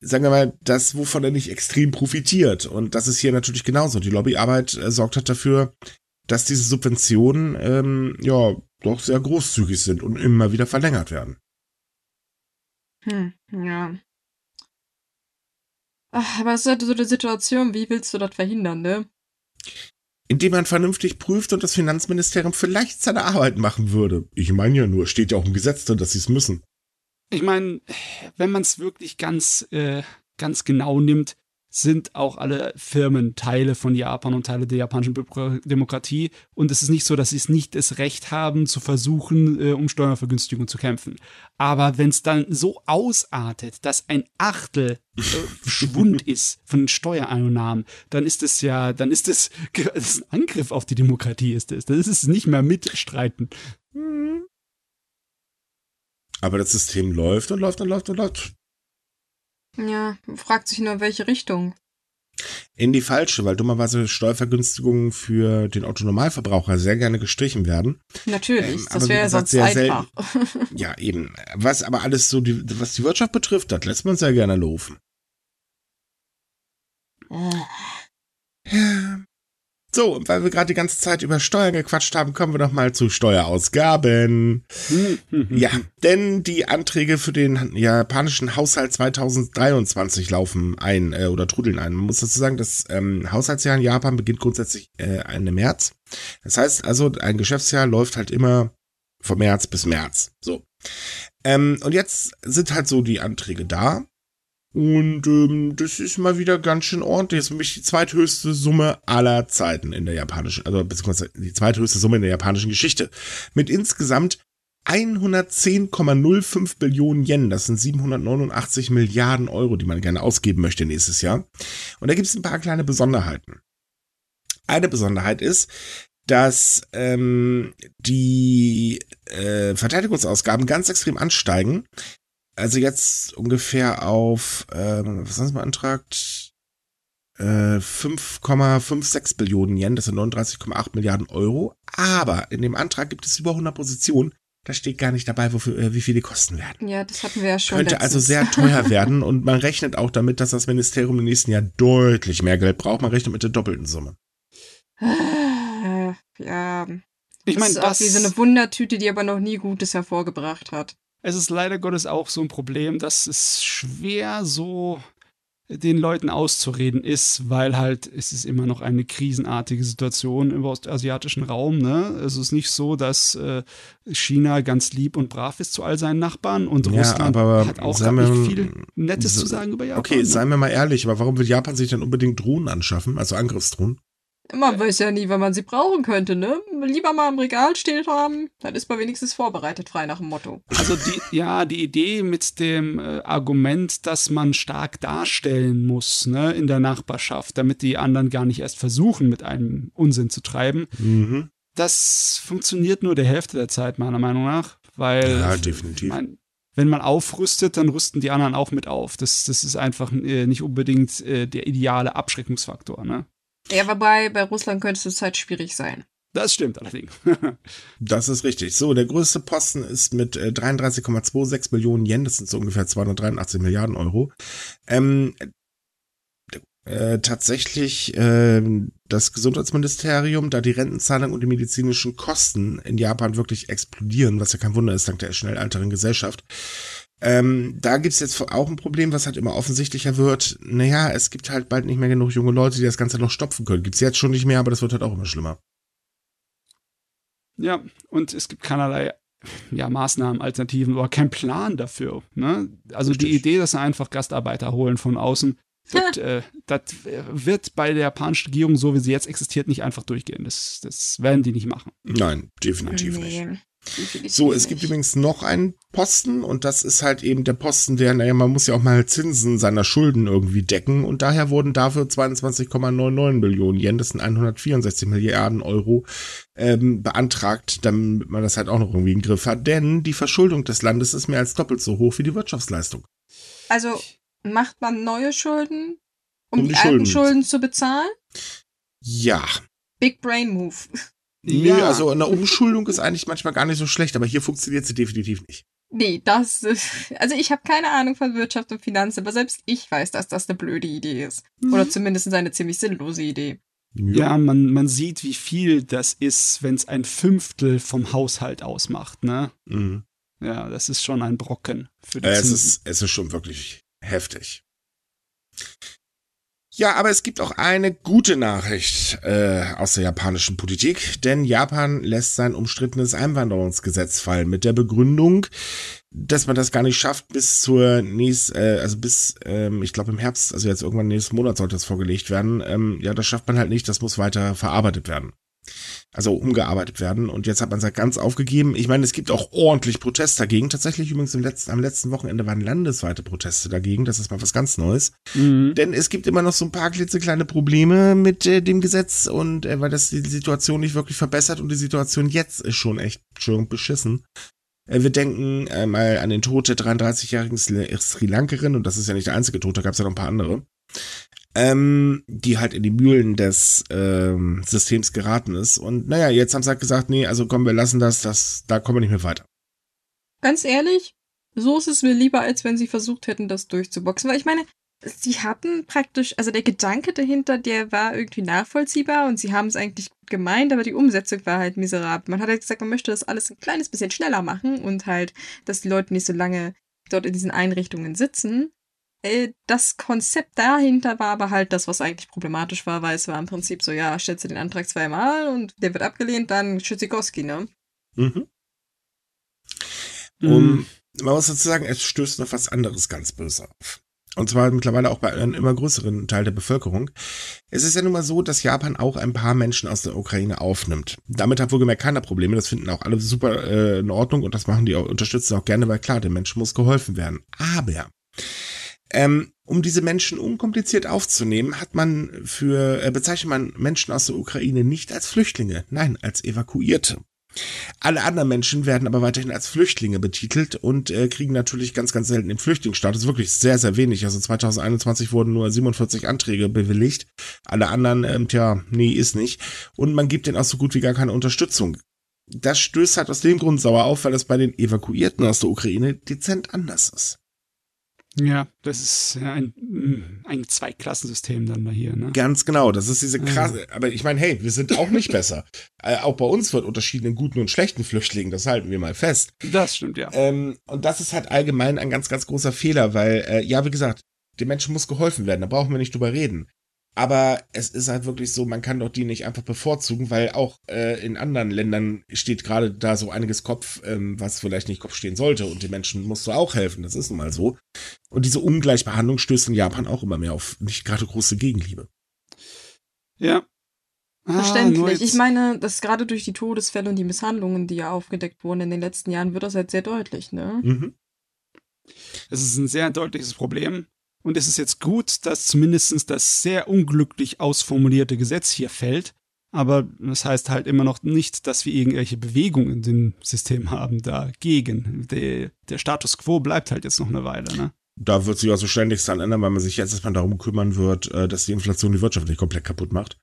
sagen wir mal, das, wovon er nicht extrem profitiert. Und das ist hier natürlich genauso. Die Lobbyarbeit äh, sorgt halt dafür, dass diese Subventionen ähm, ja doch sehr großzügig sind und immer wieder verlängert werden. Hm, ja. Ach, aber es ist halt so eine Situation, wie willst du das verhindern, ne? Indem man vernünftig prüft und das Finanzministerium vielleicht seine Arbeit machen würde. Ich meine ja nur, steht ja auch im Gesetz drin, dass sie es müssen. Ich meine, wenn man es wirklich ganz, äh, ganz genau nimmt, sind auch alle Firmen Teile von Japan und Teile der japanischen Demokratie. Und es ist nicht so, dass sie es nicht das Recht haben, zu versuchen, äh, um Steuervergünstigung zu kämpfen. Aber wenn es dann so ausartet, dass ein Achtel äh, Schwund ist von den Steuereinnahmen, dann ist es ja, dann ist es, ein Angriff auf die Demokratie, ist es. Das ist es nicht mehr mitstreiten. Aber das System läuft und läuft und läuft und läuft. Ja, fragt sich nur, welche Richtung. In die falsche, weil dummerweise Steuervergünstigungen für den Autonomalverbraucher sehr gerne gestrichen werden. Natürlich, Ähm, das wäre ja sonst sehr einfach. Ja, eben. Was aber alles so, die, was die Wirtschaft betrifft, das lässt man sehr gerne laufen. Ja. So, und weil wir gerade die ganze Zeit über Steuern gequatscht haben, kommen wir doch mal zu Steuerausgaben. Ja, denn die Anträge für den japanischen Haushalt 2023 laufen ein äh, oder trudeln ein. Man muss dazu sagen, das ähm, Haushaltsjahr in Japan beginnt grundsätzlich äh, Ende März. Das heißt also, ein Geschäftsjahr läuft halt immer von März bis März. So. Ähm, und jetzt sind halt so die Anträge da. Und ähm, das ist mal wieder ganz schön ordentlich. Das ist mich die zweithöchste Summe aller Zeiten in der japanischen, also beziehungsweise die zweithöchste Summe in der japanischen Geschichte. Mit insgesamt 110,05 Billionen Yen. Das sind 789 Milliarden Euro, die man gerne ausgeben möchte nächstes Jahr. Und da gibt es ein paar kleine Besonderheiten. Eine Besonderheit ist, dass ähm, die äh, Verteidigungsausgaben ganz extrem ansteigen. Also jetzt ungefähr auf, ähm, was haben sie beantragt? Äh, 5,56 Billionen Yen, das sind 39,8 Milliarden Euro. Aber in dem Antrag gibt es über 100 Positionen. Da steht gar nicht dabei, wofür, äh, wie viel die kosten werden. Ja, das hatten wir ja schon. Könnte letztens. also sehr teuer werden und man rechnet auch damit, dass das Ministerium im nächsten Jahr deutlich mehr Geld braucht. Man rechnet mit der doppelten Summe. Ja. Ich meine, das ist auch wie so eine Wundertüte, die aber noch nie Gutes hervorgebracht hat. Es ist leider Gottes auch so ein Problem, dass es schwer so den Leuten auszureden ist, weil halt es ist immer noch eine krisenartige Situation im ostasiatischen Raum. Ne? Es ist nicht so, dass äh, China ganz lieb und brav ist zu all seinen Nachbarn und Ja, Russland aber hat auch wir- nicht viel Nettes so- zu sagen über Japan. Okay, ne? seien wir mal ehrlich, aber warum will Japan sich denn unbedingt Drohnen anschaffen, also Angriffsdrohnen? Man weiß ja nie, wann man sie brauchen könnte, ne? Lieber mal im Regal stehen haben, dann ist man wenigstens vorbereitet, frei nach dem Motto. Also die, ja, die Idee mit dem äh, Argument, dass man stark darstellen muss, ne, in der Nachbarschaft, damit die anderen gar nicht erst versuchen, mit einem Unsinn zu treiben, Mhm. das funktioniert nur der Hälfte der Zeit, meiner Meinung nach. Weil, Ja, definitiv. mein, wenn man aufrüstet, dann rüsten die anderen auch mit auf. Das, das ist einfach äh, nicht unbedingt äh, der ideale Abschreckungsfaktor, ne? Ja, wobei bei Russland könnte es halt schwierig sein. Das stimmt allerdings. Das ist richtig. So, der größte Posten ist mit äh, 33,26 Millionen Yen, das sind so ungefähr 283 Milliarden Euro. Ähm, äh, tatsächlich ähm, das Gesundheitsministerium, da die Rentenzahlung und die medizinischen Kosten in Japan wirklich explodieren, was ja kein Wunder ist, dank der schnell alternden Gesellschaft. Ähm, da gibt's jetzt auch ein Problem, was halt immer offensichtlicher wird. Naja, es gibt halt bald nicht mehr genug junge Leute, die das Ganze noch stopfen können. Gibt's jetzt schon nicht mehr, aber das wird halt auch immer schlimmer. Ja, und es gibt keinerlei ja, Maßnahmen, Alternativen oder kein Plan dafür. Ne? Also die Richtig. Idee, dass sie einfach Gastarbeiter holen von außen, wird, äh, das wird bei der japanischen Regierung, so wie sie jetzt existiert, nicht einfach durchgehen. Das, das werden die nicht machen. Nein, definitiv nicht. Nee, definitiv So, es gibt übrigens noch einen Posten und das ist halt eben der Posten, der, naja, man muss ja auch mal Zinsen seiner Schulden irgendwie decken und daher wurden dafür 22,99 Millionen Yen, das sind 164 Milliarden Euro, ähm, beantragt, damit man das halt auch noch irgendwie im Griff hat, denn die Verschuldung des Landes ist mehr als doppelt so hoch wie die Wirtschaftsleistung. Also macht man neue Schulden, um, Um die, die alten Schulden. Schulden zu bezahlen? Ja, Big Brain Move. Nee, Ja. also eine Umschuldung ist eigentlich manchmal gar nicht so schlecht, aber hier funktioniert sie definitiv nicht. Nee, das ist, also ich habe keine Ahnung von Wirtschaft und Finanzen, aber selbst ich weiß, dass das eine blöde Idee ist. Oder zumindest eine ziemlich sinnlose Idee. Ja, man, man sieht, wie viel das ist, wenn es ein Fünftel vom Haushalt ausmacht. Ne? Mhm. Ja, das ist schon ein Brocken für die Äh, es, ist, es ist schon wirklich heftig. Ja, aber es gibt auch eine gute Nachricht äh, aus der japanischen Politik, denn Japan lässt sein umstrittenes Einwanderungsgesetz fallen mit der Begründung, dass man das gar nicht schafft bis zur nächsten, äh, also bis, ähm, ich glaube im Herbst, also jetzt irgendwann nächsten Monat sollte das vorgelegt werden. Ähm, ja, das schafft man halt nicht, das muss weiter verarbeitet werden. Also umgearbeitet werden. Und jetzt hat man es halt ganz aufgegeben. Ich meine, es gibt auch ordentlich Protest dagegen. Tatsächlich übrigens letzten, am letzten Wochenende waren landesweite Proteste dagegen. Das ist mal was ganz Neues. Mhm. Denn es gibt immer noch so ein paar klitzekleine Probleme mit äh, dem Gesetz und äh, weil das die Situation nicht wirklich verbessert und die Situation jetzt ist schon echt schon beschissen. Äh, wir denken äh, mal an den Tod der 33-jährigen Sri Sri Lankerin und das ist ja nicht der einzige Tod, da gab es ja noch ein paar andere. Ähm, die halt in die Mühlen des ähm, Systems geraten ist. Und naja, jetzt haben sie halt gesagt, nee, also komm, wir lassen das, das, da kommen wir nicht mehr weiter. Ganz ehrlich, so ist es mir lieber, als wenn sie versucht hätten, das durchzuboxen. Weil ich meine, sie hatten praktisch, also der Gedanke dahinter, der war irgendwie nachvollziehbar und sie haben es eigentlich gut gemeint, aber die Umsetzung war halt miserabel. Man hat halt gesagt, man möchte das alles ein kleines bisschen schneller machen und halt, dass die Leute nicht so lange dort in diesen Einrichtungen sitzen. Äh, Das Konzept dahinter war aber halt das, was eigentlich problematisch war, weil es war im Prinzip so, ja, stellst du den Antrag zweimal und der wird abgelehnt, dann Schützikowski, ne? Mhm. Mhm. Um, man muss dazu sagen, es stößt noch was anderes ganz böse auf. Und zwar mittlerweile auch bei einem immer größeren Teil der Bevölkerung. Es ist ja nun mal so, dass Japan auch ein paar Menschen aus der Ukraine aufnimmt. Damit hat wohlgemerkt keiner Probleme. Das finden auch alle super äh, in Ordnung und das machen die auch, unterstützen auch gerne, weil klar, dem Menschen muss geholfen werden. Aber Ähm, um diese Menschen unkompliziert aufzunehmen, hat man für, äh, bezeichnet man Menschen aus der Ukraine nicht als Flüchtlinge, nein, als Evakuierte. Alle anderen Menschen werden aber weiterhin als Flüchtlinge betitelt und äh, kriegen natürlich ganz, ganz selten den Flüchtlingsstatus. Wirklich sehr, sehr wenig. Also 2021 wurden nur 47 Anträge bewilligt. Alle anderen, ähm, tja, nee, ist nicht. Und man gibt denen auch so gut wie gar keine Unterstützung. Das stößt halt aus dem Grund sauer auf, weil das bei den Evakuierten aus der Ukraine dezent anders ist. Ja, das ist ein, ein Zweiklassensystem dann da hier, ne? Ganz genau, das ist diese krasse, ja. aber ich meine, hey, wir sind auch nicht besser. Äh, auch bei uns wird unterschieden in guten und schlechten Flüchtlingen, das halten wir mal fest. Das stimmt, ja. Ähm, und das ist halt allgemein ein ganz, ganz großer Fehler, weil, äh, ja, wie gesagt, den Menschen muss geholfen werden, da brauchen wir nicht drüber reden. Aber es ist halt wirklich so, man kann doch die nicht einfach bevorzugen, weil auch äh, in anderen Ländern steht gerade da so einiges Kopf, ähm, was vielleicht nicht Kopf stehen sollte. Und den Menschen musst du auch helfen. Das ist nun mal so. Und diese Ungleichbehandlung stößt in Japan auch immer mehr auf nicht gerade große Gegenliebe. Ja. Ah, Verständlich. ich meine, das gerade durch die Todesfälle und die Misshandlungen, die ja aufgedeckt wurden in den letzten Jahren, wird das halt sehr deutlich, ne? Mhm. Es ist ein sehr deutliches Problem. Und es ist jetzt gut, dass zumindest das sehr unglücklich ausformulierte Gesetz hier fällt. Aber das heißt halt immer noch nicht, dass wir irgendwelche Bewegungen in dem System haben dagegen. Der, der Status quo bleibt halt jetzt noch eine Weile, ne? Da wird sich also ständig dran ändern, weil man sich jetzt erstmal darum kümmern wird, äh, dass die Inflation die Wirtschaft nicht komplett kaputt macht.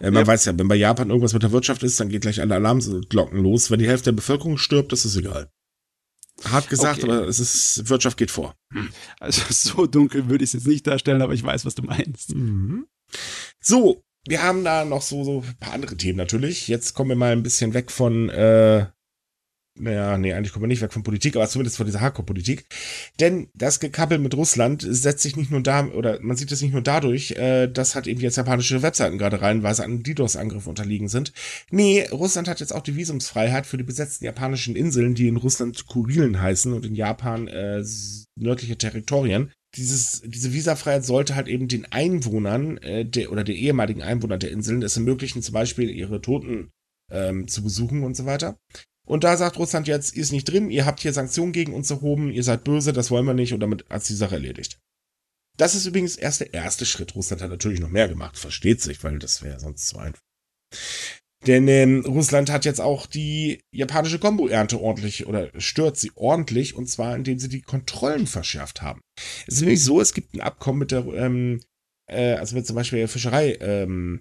Äh, man ja. weiß ja, wenn bei Japan irgendwas mit der Wirtschaft ist, dann geht gleich alle Alarmglocken los. Wenn die Hälfte der Bevölkerung stirbt, das ist egal. Hart gesagt, okay. aber es ist, Wirtschaft geht vor. Hm. Also so dunkel würde ich es jetzt nicht darstellen, aber ich weiß, was du meinst. Mhm. So, wir haben da noch so, so ein paar andere Themen natürlich. Jetzt kommen wir mal ein bisschen weg von äh, naja, nee, eigentlich kommen wir nicht weg von Politik, aber zumindest von dieser Hardcore-Politik. Denn das Gekappel mit Russland setzt sich nicht nur da, oder man sieht es nicht nur dadurch, äh, dass halt eben jetzt japanische Webseiten gerade reihenweise an DDoS-Angriffen unterliegen sind. Nee, Russland hat jetzt auch die Visumsfreiheit für die besetzten japanischen Inseln, die in Russland Kurilen heißen und in Japan äh, nördliche Territorien. Dieses, diese Visafreiheit sollte halt eben den Einwohnern äh, der, oder der ehemaligen Einwohner der Inseln es ermöglichen, zum Beispiel ihre Toten ähm, zu besuchen und so weiter. Und da sagt Russland jetzt, ist nicht drin, ihr habt hier Sanktionen gegen uns erhoben, ihr seid böse, das wollen wir nicht und damit hat die Sache erledigt. Das ist übrigens erst der erste Schritt. Russland hat natürlich noch mehr gemacht, versteht sich, weil das wäre sonst zu einfach. Denn ähm, Russland hat jetzt auch die japanische Kombo-Ernte ordentlich oder stört sie ordentlich und zwar indem sie die Kontrollen verschärft haben. Es ist nämlich so, es gibt ein Abkommen mit der, ähm, äh, also mit zum Beispiel der Fischerei, ähm,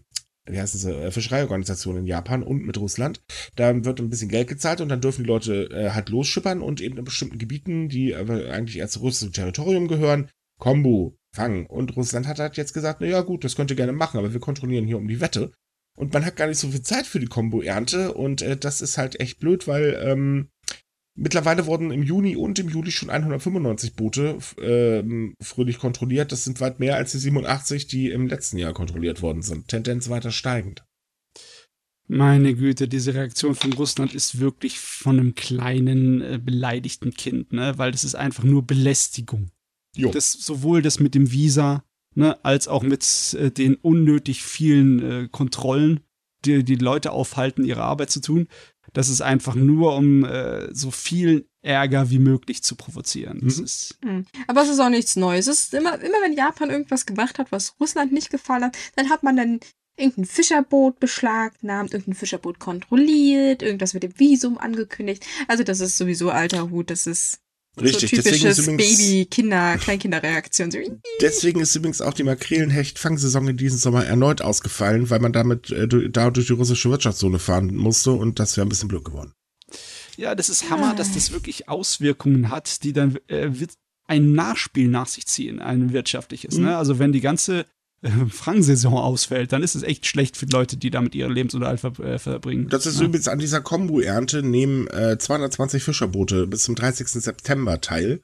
wie heißt diese äh, Fischereiorganisation in Japan und mit Russland. Da wird ein bisschen Geld gezahlt und dann dürfen die Leute äh, halt losschippern und eben in bestimmten Gebieten, die aber eigentlich eher zu russischem Territorium gehören, Kombu fangen. Und Russland hat halt jetzt gesagt, na ja gut, das könnt ihr gerne machen, aber wir kontrollieren hier um die Wette. Und man hat gar nicht so viel Zeit für die Kombo-Ernte und äh, das ist halt echt blöd, weil ähm, Mittlerweile wurden im Juni und im Juli schon 195 Boote äh, fröhlich kontrolliert. Das sind weit mehr als die 87, die im letzten Jahr kontrolliert worden sind. Tendenz weiter steigend. Meine Güte, diese Reaktion von Russland ist wirklich von einem kleinen äh, beleidigten Kind, ne? Weil das ist einfach nur Belästigung. Jo. Das, sowohl das mit dem Visa, ne, als auch mit äh, den unnötig vielen äh, Kontrollen, die die Leute aufhalten, ihre Arbeit zu tun. Das ist einfach nur, um äh, so viel Ärger wie möglich zu provozieren. Das mhm. ist mhm. Aber es ist auch nichts Neues. Es ist immer, immer wenn Japan irgendwas gemacht hat, was Russland nicht gefallen hat, dann hat man dann irgendein Fischerboot beschlagnahmt, irgendein Fischerboot kontrolliert, irgendwas mit dem Visum angekündigt. Also das ist sowieso alter Hut, das ist Richtig, so typisches Baby, Kinder, Kleinkinderreaktion. Deswegen ist übrigens auch die Makrelenhecht-Fangsaison in diesem Sommer erneut ausgefallen, weil man damit äh, da durch die russische Wirtschaftszone fahren musste und das wäre ein bisschen blöd geworden. Ja, das ist Hammer, dass das wirklich Auswirkungen hat, die dann äh, ein Nachspiel nach sich ziehen, ein wirtschaftliches. Ne? Mhm. Ne? Also wenn die ganze äh, Fangsaison ausfällt, dann ist es echt schlecht für Leute, die damit ihren Lebensunterhalt ver äh, verbringen. Das ist ja. übrigens an dieser Kombo-Ernte nehmen äh, 220 Fischerboote bis zum 30. September teil.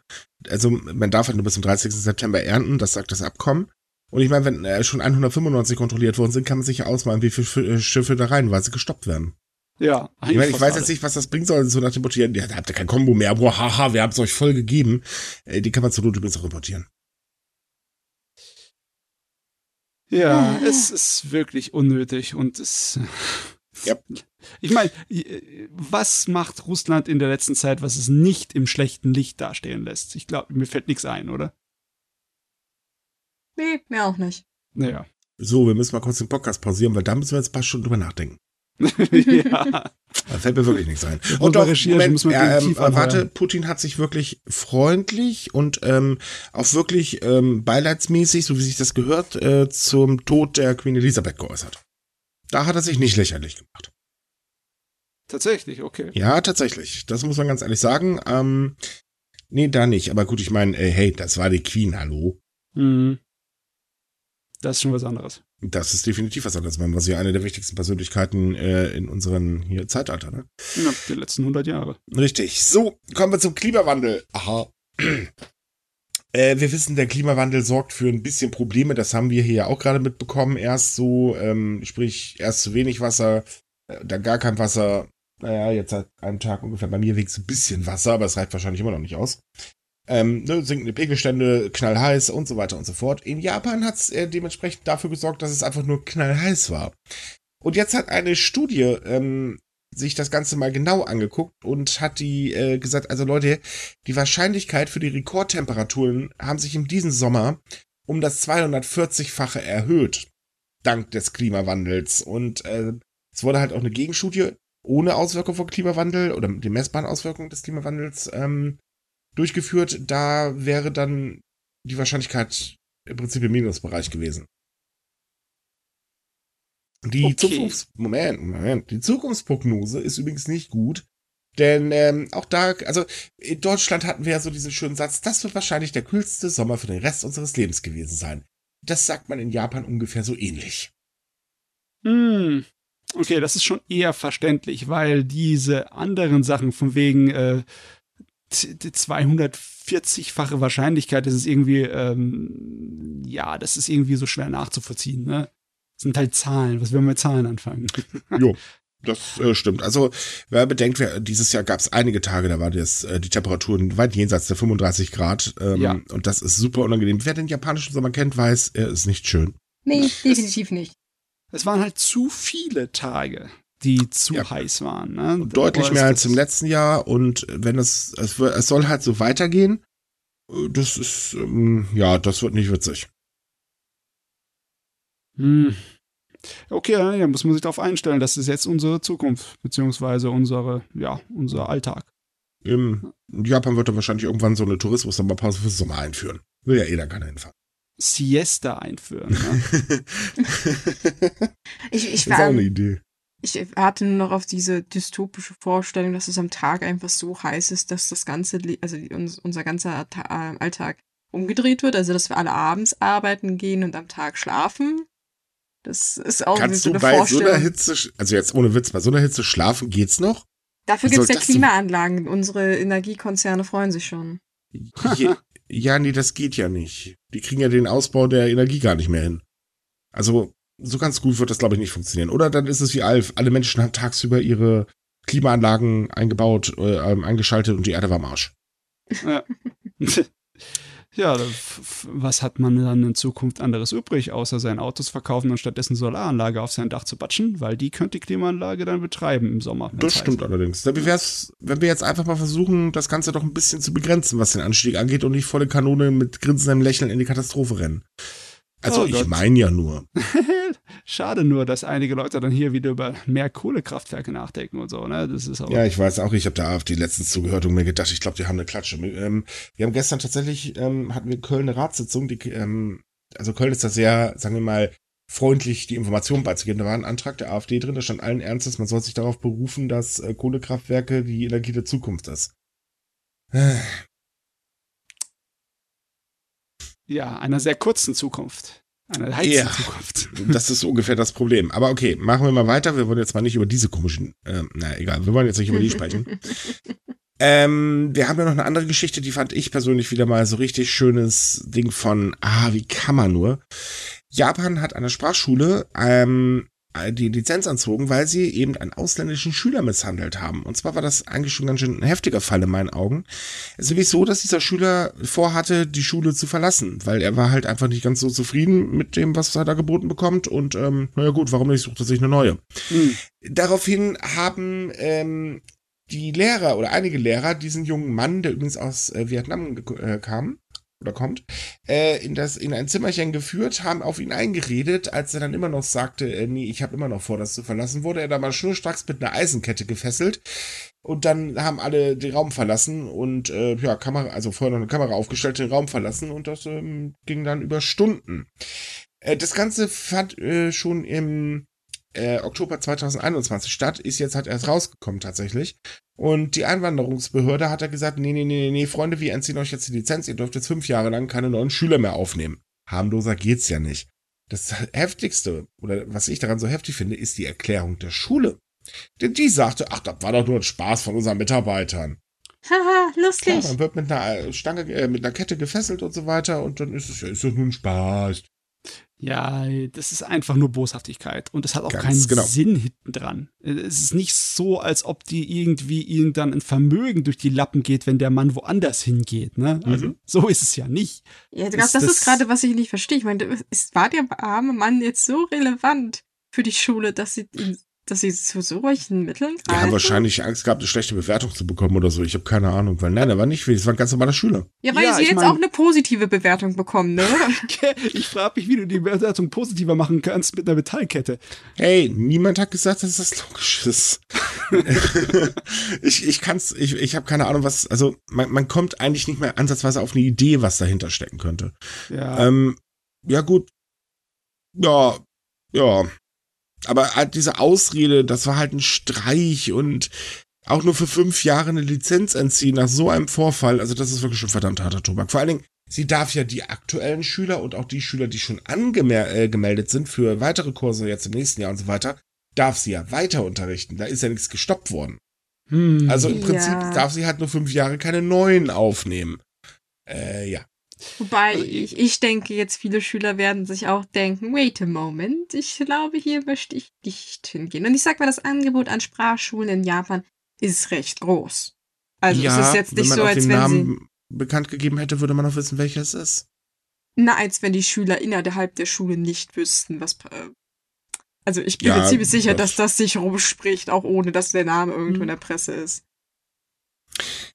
Also man darf halt nur bis zum 30. September ernten, das sagt das Abkommen. Und ich meine, wenn äh, schon 195 kontrolliert worden sind, kann man sich ja ausmalen, wie viele Schiffe da reinweise gestoppt werden. Ja, ich, meine, ich weiß jetzt nicht, was das bringen soll, so nach dem Motto, ja, habt ihr kein Kombo mehr, boah, haha, wir haben es euch voll gegeben. Äh, die kann man zur Not übrigens auch importieren. Ja, es ist wirklich unnötig und es. Ja. Ich meine, was macht Russland in der letzten Zeit, was es nicht im schlechten Licht dastehen lässt? Ich glaube, mir fällt nichts ein, oder? Nee, mir auch nicht. Naja. So, wir müssen mal kurz den Podcast pausieren, weil da müssen wir jetzt ein paar Stunden drüber nachdenken. ja. Da fällt mir wirklich nichts ein. Und doch, Moment, muss man äh, anheuern. warte, Putin hat sich wirklich freundlich und ähm, auch wirklich ähm, beileidsmäßig, so wie sich das gehört, äh, zum Tod der Queen Elisabeth geäußert. Da hat er sich nicht lächerlich gemacht. Tatsächlich, okay. Ja, tatsächlich. Das muss man ganz ehrlich sagen. Ähm, nee, da nicht. Aber gut, ich meine, äh, hey, das war die Queen, hallo. Mhm. Das ist schon was anderes. Das ist definitiv was anderes. Man war sie eine der wichtigsten Persönlichkeiten äh, in unserem hier Zeitalter, ne? Ja, die letzten 100 Jahre. Richtig. So, kommen wir zum Klimawandel. Aha. Äh, wir wissen, der Klimawandel sorgt für ein bisschen Probleme. Das haben wir hier ja auch gerade mitbekommen. Erst so, ähm, sprich, erst zu wenig Wasser, äh, dann gar kein Wasser. Naja, jetzt seit einem Tag ungefähr bei mir wenigstens ein bisschen Wasser, aber es reicht wahrscheinlich immer noch nicht aus. Ähm, ne, sinkende Pegelstände, knallheiß und so weiter und so fort. In Japan hat es äh, dementsprechend dafür gesorgt, dass es einfach nur knallheiß war. Und jetzt hat eine Studie ähm, sich das Ganze mal genau angeguckt und hat die äh, gesagt, also Leute, die Wahrscheinlichkeit für die Rekordtemperaturen haben sich in diesem Sommer um das 240-fache erhöht, dank des Klimawandels. Und äh, es wurde halt auch eine Gegenstudie ohne Auswirkung vom Klimawandel oder die messbaren Auswirkungen des Klimawandels ähm, durchgeführt. Da wäre dann die Wahrscheinlichkeit im Prinzip im Minusbereich gewesen. Die Okay. Zukunfts Moment, Moment, die Zukunftsprognose ist übrigens nicht gut, denn ähm, auch da, also in Deutschland hatten wir ja so diesen schönen Satz, das wird wahrscheinlich der kühlste Sommer für den Rest unseres Lebens gewesen sein. Das sagt man in Japan ungefähr so ähnlich. Hm. Okay, das ist schon eher verständlich, weil diese anderen Sachen von wegen äh, 240-fache Wahrscheinlichkeit, das ist irgendwie, ähm, ja, das ist irgendwie so schwer nachzuvollziehen, ne? Das sind halt Zahlen. Was wollen wir mit Zahlen anfangen? Jo, das äh, stimmt. Also, wer bedenkt, wer, dieses Jahr gab es einige Tage, da war das, äh, die Temperaturen weit jenseits der 35 Grad. Ähm, Ja. Und das ist super unangenehm. Wer den japanischen Sommer kennt, weiß, er ist nicht schön. Nee, definitiv nicht. Es waren halt zu viele Tage, die zu Ja. heiß waren. Ne? Deutlich mehr als im letzten Jahr. Und wenn es, es, wird- es soll halt so weitergehen, äh, das ist, ähm, ja, das wird nicht witzig. Hm. Okay, dann ja, muss man sich darauf einstellen. Das ist jetzt unsere Zukunft, beziehungsweise unsere, ja, unser Alltag. Im in Japan wird er wahrscheinlich irgendwann so eine Tourismus-Sommerpause für Sommer einführen. Will ja eh dann keiner hinfahren. Siesta einführen. Ne? Ich, ich, ist auch war, eine Idee. Ich warte nur noch auf diese dystopische Vorstellung, dass es am Tag einfach so heiß ist, dass das ganze, also unser ganzer äh, Alltag umgedreht wird. Also, dass wir alle abends arbeiten gehen und am Tag schlafen. Das ist auch Kannst so du eine bei so Vorstellung. einer Hitze, also jetzt ohne Witz, bei so einer Hitze schlafen geht's noch? Dafür Was gibt es soll ja? Klimaanlagen. Unsere Energiekonzerne freuen sich schon. Ja, nee, das geht ja nicht. Die kriegen ja den Ausbau der Energie gar nicht mehr hin. Also, so ganz gut wird das, glaube ich, nicht funktionieren. Oder dann ist es wie Alf. Alle Menschen haben tagsüber ihre Klimaanlagen eingebaut, äh, ähm, eingeschaltet und die Erde war am Arsch. ja, ja was hat man dann in Zukunft anderes übrig, außer seine Autos verkaufen und stattdessen Solaranlage auf sein Dach zu batschen, weil die könnte die Klimaanlage dann betreiben im Sommer. Das stimmt allerdings. Wie wär's, wenn wir jetzt einfach mal versuchen, das Ganze doch ein bisschen zu begrenzen, was den Anstieg angeht und nicht volle Kanone mit grinsendem Lächeln in die Katastrophe rennen? Also, Oh ich meine ja nur. Schade nur, dass einige Leute dann hier wieder über mehr Kohlekraftwerke nachdenken und so, ne? Das ist aber. Ja, ich weiß auch, ich habe der AfD letztens zugehört und mir gedacht, ich glaube, die haben eine Klatsche. Ähm, wir haben gestern tatsächlich, ähm, hatten wir Köln eine Ratssitzung, die, ähm, also Köln ist da sehr, sagen wir mal, freundlich, die Informationen beizugeben. Da war ein Antrag der AfD drin, da stand allen Ernstes, man soll sich darauf berufen, dass äh, Kohlekraftwerke die Energie der Zukunft ist. Äh, ja, einer sehr kurzen Zukunft. Einer heißen Ja. Zukunft. Das ist so ungefähr das Problem. Aber okay, machen wir mal weiter. Wir wollen jetzt mal nicht über diese komischen, ähm, na egal, wir wollen jetzt nicht über die sprechen. Ähm, wir haben ja noch eine andere Geschichte, die fand ich persönlich wieder mal so richtig schönes Ding von, ah, wie kann man nur? Japan hat an der Sprachschule ähm, die Lizenz entzogen, weil sie eben einen ausländischen Schüler misshandelt haben. Und zwar war das eigentlich schon ganz schön ein heftiger Fall in meinen Augen. Es ist nämlich so, dass dieser Schüler vorhatte, die Schule zu verlassen, weil er war halt einfach nicht ganz so zufrieden mit dem, was er da geboten bekommt. Und ähm, naja gut, warum nicht, sucht er sich eine neue. Hm. Daraufhin haben ähm, die Lehrer oder einige Lehrer diesen jungen Mann, der übrigens aus äh, Vietnam äh, kam, oder kommt, äh, in, das, in ein Zimmerchen geführt, haben auf ihn eingeredet, als er dann immer noch sagte, äh, nee, ich habe immer noch vor, das zu verlassen, wurde er da mal schnurstracks mit einer Eisenkette gefesselt. Und dann haben alle den Raum verlassen und äh, ja, Kamera, also vorher noch eine Kamera aufgestellt, den Raum verlassen und das ähm, ging dann über Stunden. Äh, das Ganze fand äh, schon im äh, Oktober 2021 statt, ist jetzt halt erst rausgekommen tatsächlich. Und die Einwanderungsbehörde hat da gesagt, nee, nee, nee, nee, Freunde, wir entziehen euch jetzt die Lizenz, ihr dürft jetzt fünf Jahre lang keine neuen Schüler mehr aufnehmen. Harmloser geht's ja nicht. Das heftigste, oder was ich daran so heftig finde, ist die Erklärung der Schule. Denn die sagte, ach, das war doch nur ein Spaß von unseren Mitarbeitern. Haha, lustig. Klar, man wird mit einer Stange, äh, mit einer Kette gefesselt und so weiter und dann ist es ja, ist doch nur ein Spaß. Ja, das ist einfach nur Boshaftigkeit und es hat auch Ganz keinen genau. Sinn hinten dran. Es ist nicht so, als ob die irgendwie ihnen dann ein Vermögen durch die Lappen geht, wenn der Mann woanders hingeht. Ne? Also Mhm. so ist es ja nicht. Ja, Ist das, das das- ist gerade, was ich nicht verstehe. Ich meine, ist, war der arme Mann jetzt so relevant für die Schule, dass sie ihn, dass sie zu solchen Mitteln Die haben greifen? wahrscheinlich Angst gehabt, eine schlechte Bewertung zu bekommen oder so. Ich habe keine Ahnung, weil nein, er war nicht das war ein ganz normaler Schüler. Ja, weil Ja, sie jetzt mein- auch eine positive Bewertung bekommen, ne? Ich frage mich, wie du die Bewertung positiver machen kannst mit einer Metallkette. Hey, niemand hat gesagt, dass das logisch ist. ich ich kann's, ich, ich habe keine Ahnung, was, also man, man kommt eigentlich nicht mehr ansatzweise auf eine Idee, was dahinter stecken könnte. Ja. Ähm, ja gut, ja, ja. Aber halt diese Ausrede, das war halt ein Streich und auch nur für fünf Jahre eine Lizenz entziehen nach so einem Vorfall, also das ist wirklich schon verdammt harter Tobak. Vor allen Dingen, sie darf ja die aktuellen Schüler und auch die Schüler, die schon angemeldet äh, gemeldet sind für weitere Kurse jetzt im nächsten Jahr und so weiter, darf sie ja weiter unterrichten. Da ist ja nichts gestoppt worden. Hm. Also im Ja. Prinzip darf sie halt nur fünf Jahre keine neuen aufnehmen. Äh, ja. Wobei Also ich, ich denke, jetzt viele Schüler werden sich auch denken, wait a moment, ich glaube, hier möchte ich nicht hingehen. Und ich sag mal, das Angebot an Sprachschulen in Japan ist recht groß. Also ja, es ist jetzt nicht wenn man so, als den wenn sie. Namen bekannt gegeben hätte, würde man auch wissen, welcher es ist. Na, als wenn die Schüler innerhalb der Schule nicht wüssten, was. äh, Also ich bin Ja, mir ziemlich sicher, das- dass das sich rumspricht, auch ohne dass der Name irgendwo in der Presse ist.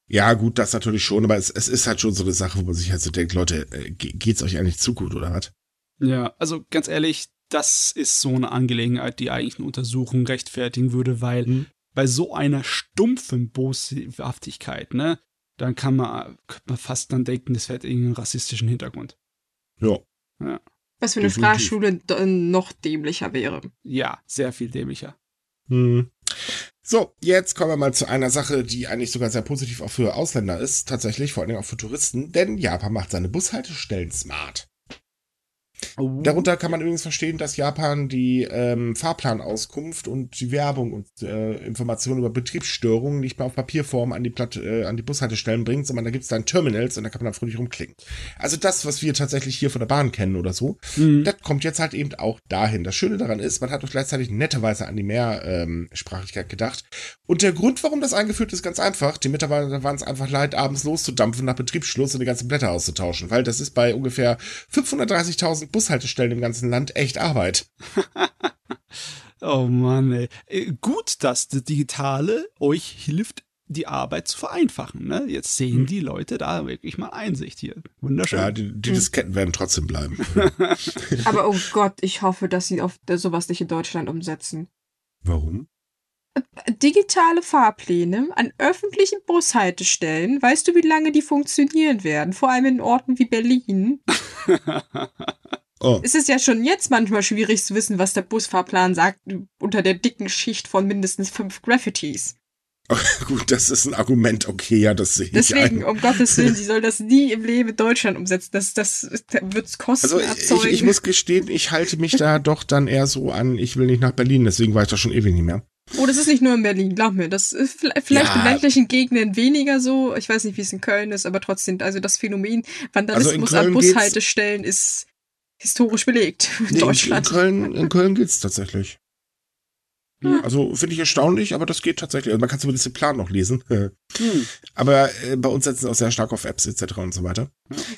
Ja, gut, das natürlich schon, aber es, es ist halt schon so eine Sache, wo man sich halt so denkt, Leute, äh, ge- geht's euch eigentlich zu gut, oder was? Ja, also ganz ehrlich, das ist so eine Angelegenheit, die eigentlich eine Untersuchung rechtfertigen würde, weil Mhm. bei so einer stumpfen Boshaftigkeit, ne, dann kann man, könnte man fast dann denken, das hätte irgendeinen rassistischen Hintergrund. Ja. Was für eine Definitiv. Sprachschule d- noch dämlicher wäre. Ja, sehr viel dämlicher. Hm. So, jetzt kommen wir mal zu einer Sache, die eigentlich sogar sehr positiv auch für Ausländer ist, tatsächlich, vor allen Dingen auch für Touristen, denn Japan macht seine Bushaltestellen smart. Oh. Darunter kann man übrigens verstehen, dass Japan die ähm, Fahrplanauskunft und die Werbung und äh, Informationen über Betriebsstörungen nicht mehr auf Papierform an die, Platt, äh, an die Bushaltestellen bringt, sondern da gibt es dann Terminals und da kann man dann fröhlich rumklicken. Also das, was wir tatsächlich hier von der Bahn kennen oder so, Mhm. das kommt jetzt halt eben auch dahin. Das Schöne daran ist, man hat doch gleichzeitig netterweise an die Mehrsprachigkeit gedacht. Und der Grund, warum das eingeführt ist, ganz einfach. Die Mitarbeiter waren es einfach leid, abends loszudampfen, nach Betriebsschluss und die ganzen Blätter auszutauschen, weil das ist bei ungefähr 530.000 Bushaltestellen im ganzen Land echt Arbeit. Oh Mann, ey. Äh, Gut, dass das Digitale euch hilft, die Arbeit zu vereinfachen. Ne? Jetzt sehen Hm. die Leute da wirklich mal Einsicht hier. Wunderschön. Ja, die, die Disketten werden trotzdem bleiben. Aber oh Gott, ich hoffe, dass sie auf sowas nicht in Deutschland umsetzen. Warum? Digitale Fahrpläne an öffentlichen Bushaltestellen, weißt du, wie lange die funktionieren werden? Vor allem in Orten wie Berlin. Oh, Es ist ja schon jetzt manchmal schwierig zu wissen, was der Busfahrplan sagt, unter der dicken Schicht von mindestens fünf Graffitis. gut, das ist ein Argument. Okay, ja, das sehe ich Deswegen, um Gottes Willen, sie soll das nie im Leben Deutschland umsetzen. Das, das wird Kosten Also ich, erzeugen. ich muss gestehen, ich halte mich da doch dann eher so an, ich will nicht nach Berlin, deswegen war ich da schon ewig nicht mehr. Oh, das ist nicht nur in Berlin, glaub mir. Das ist vielleicht Ja. in ländlichen Gegenden weniger so. Ich weiß nicht, wie es in Köln ist, aber trotzdem, also das Phänomen Vandalismus Also an Bushaltestellen ist historisch belegt in Nee, Deutschland. in Köln, in Köln geht's tatsächlich. Hm. Also finde ich erstaunlich, aber das geht tatsächlich. Also man kann zumindest den Plan noch lesen. Hm. Aber äh, bei uns setzen sie auch sehr stark auf Apps etc. und so weiter.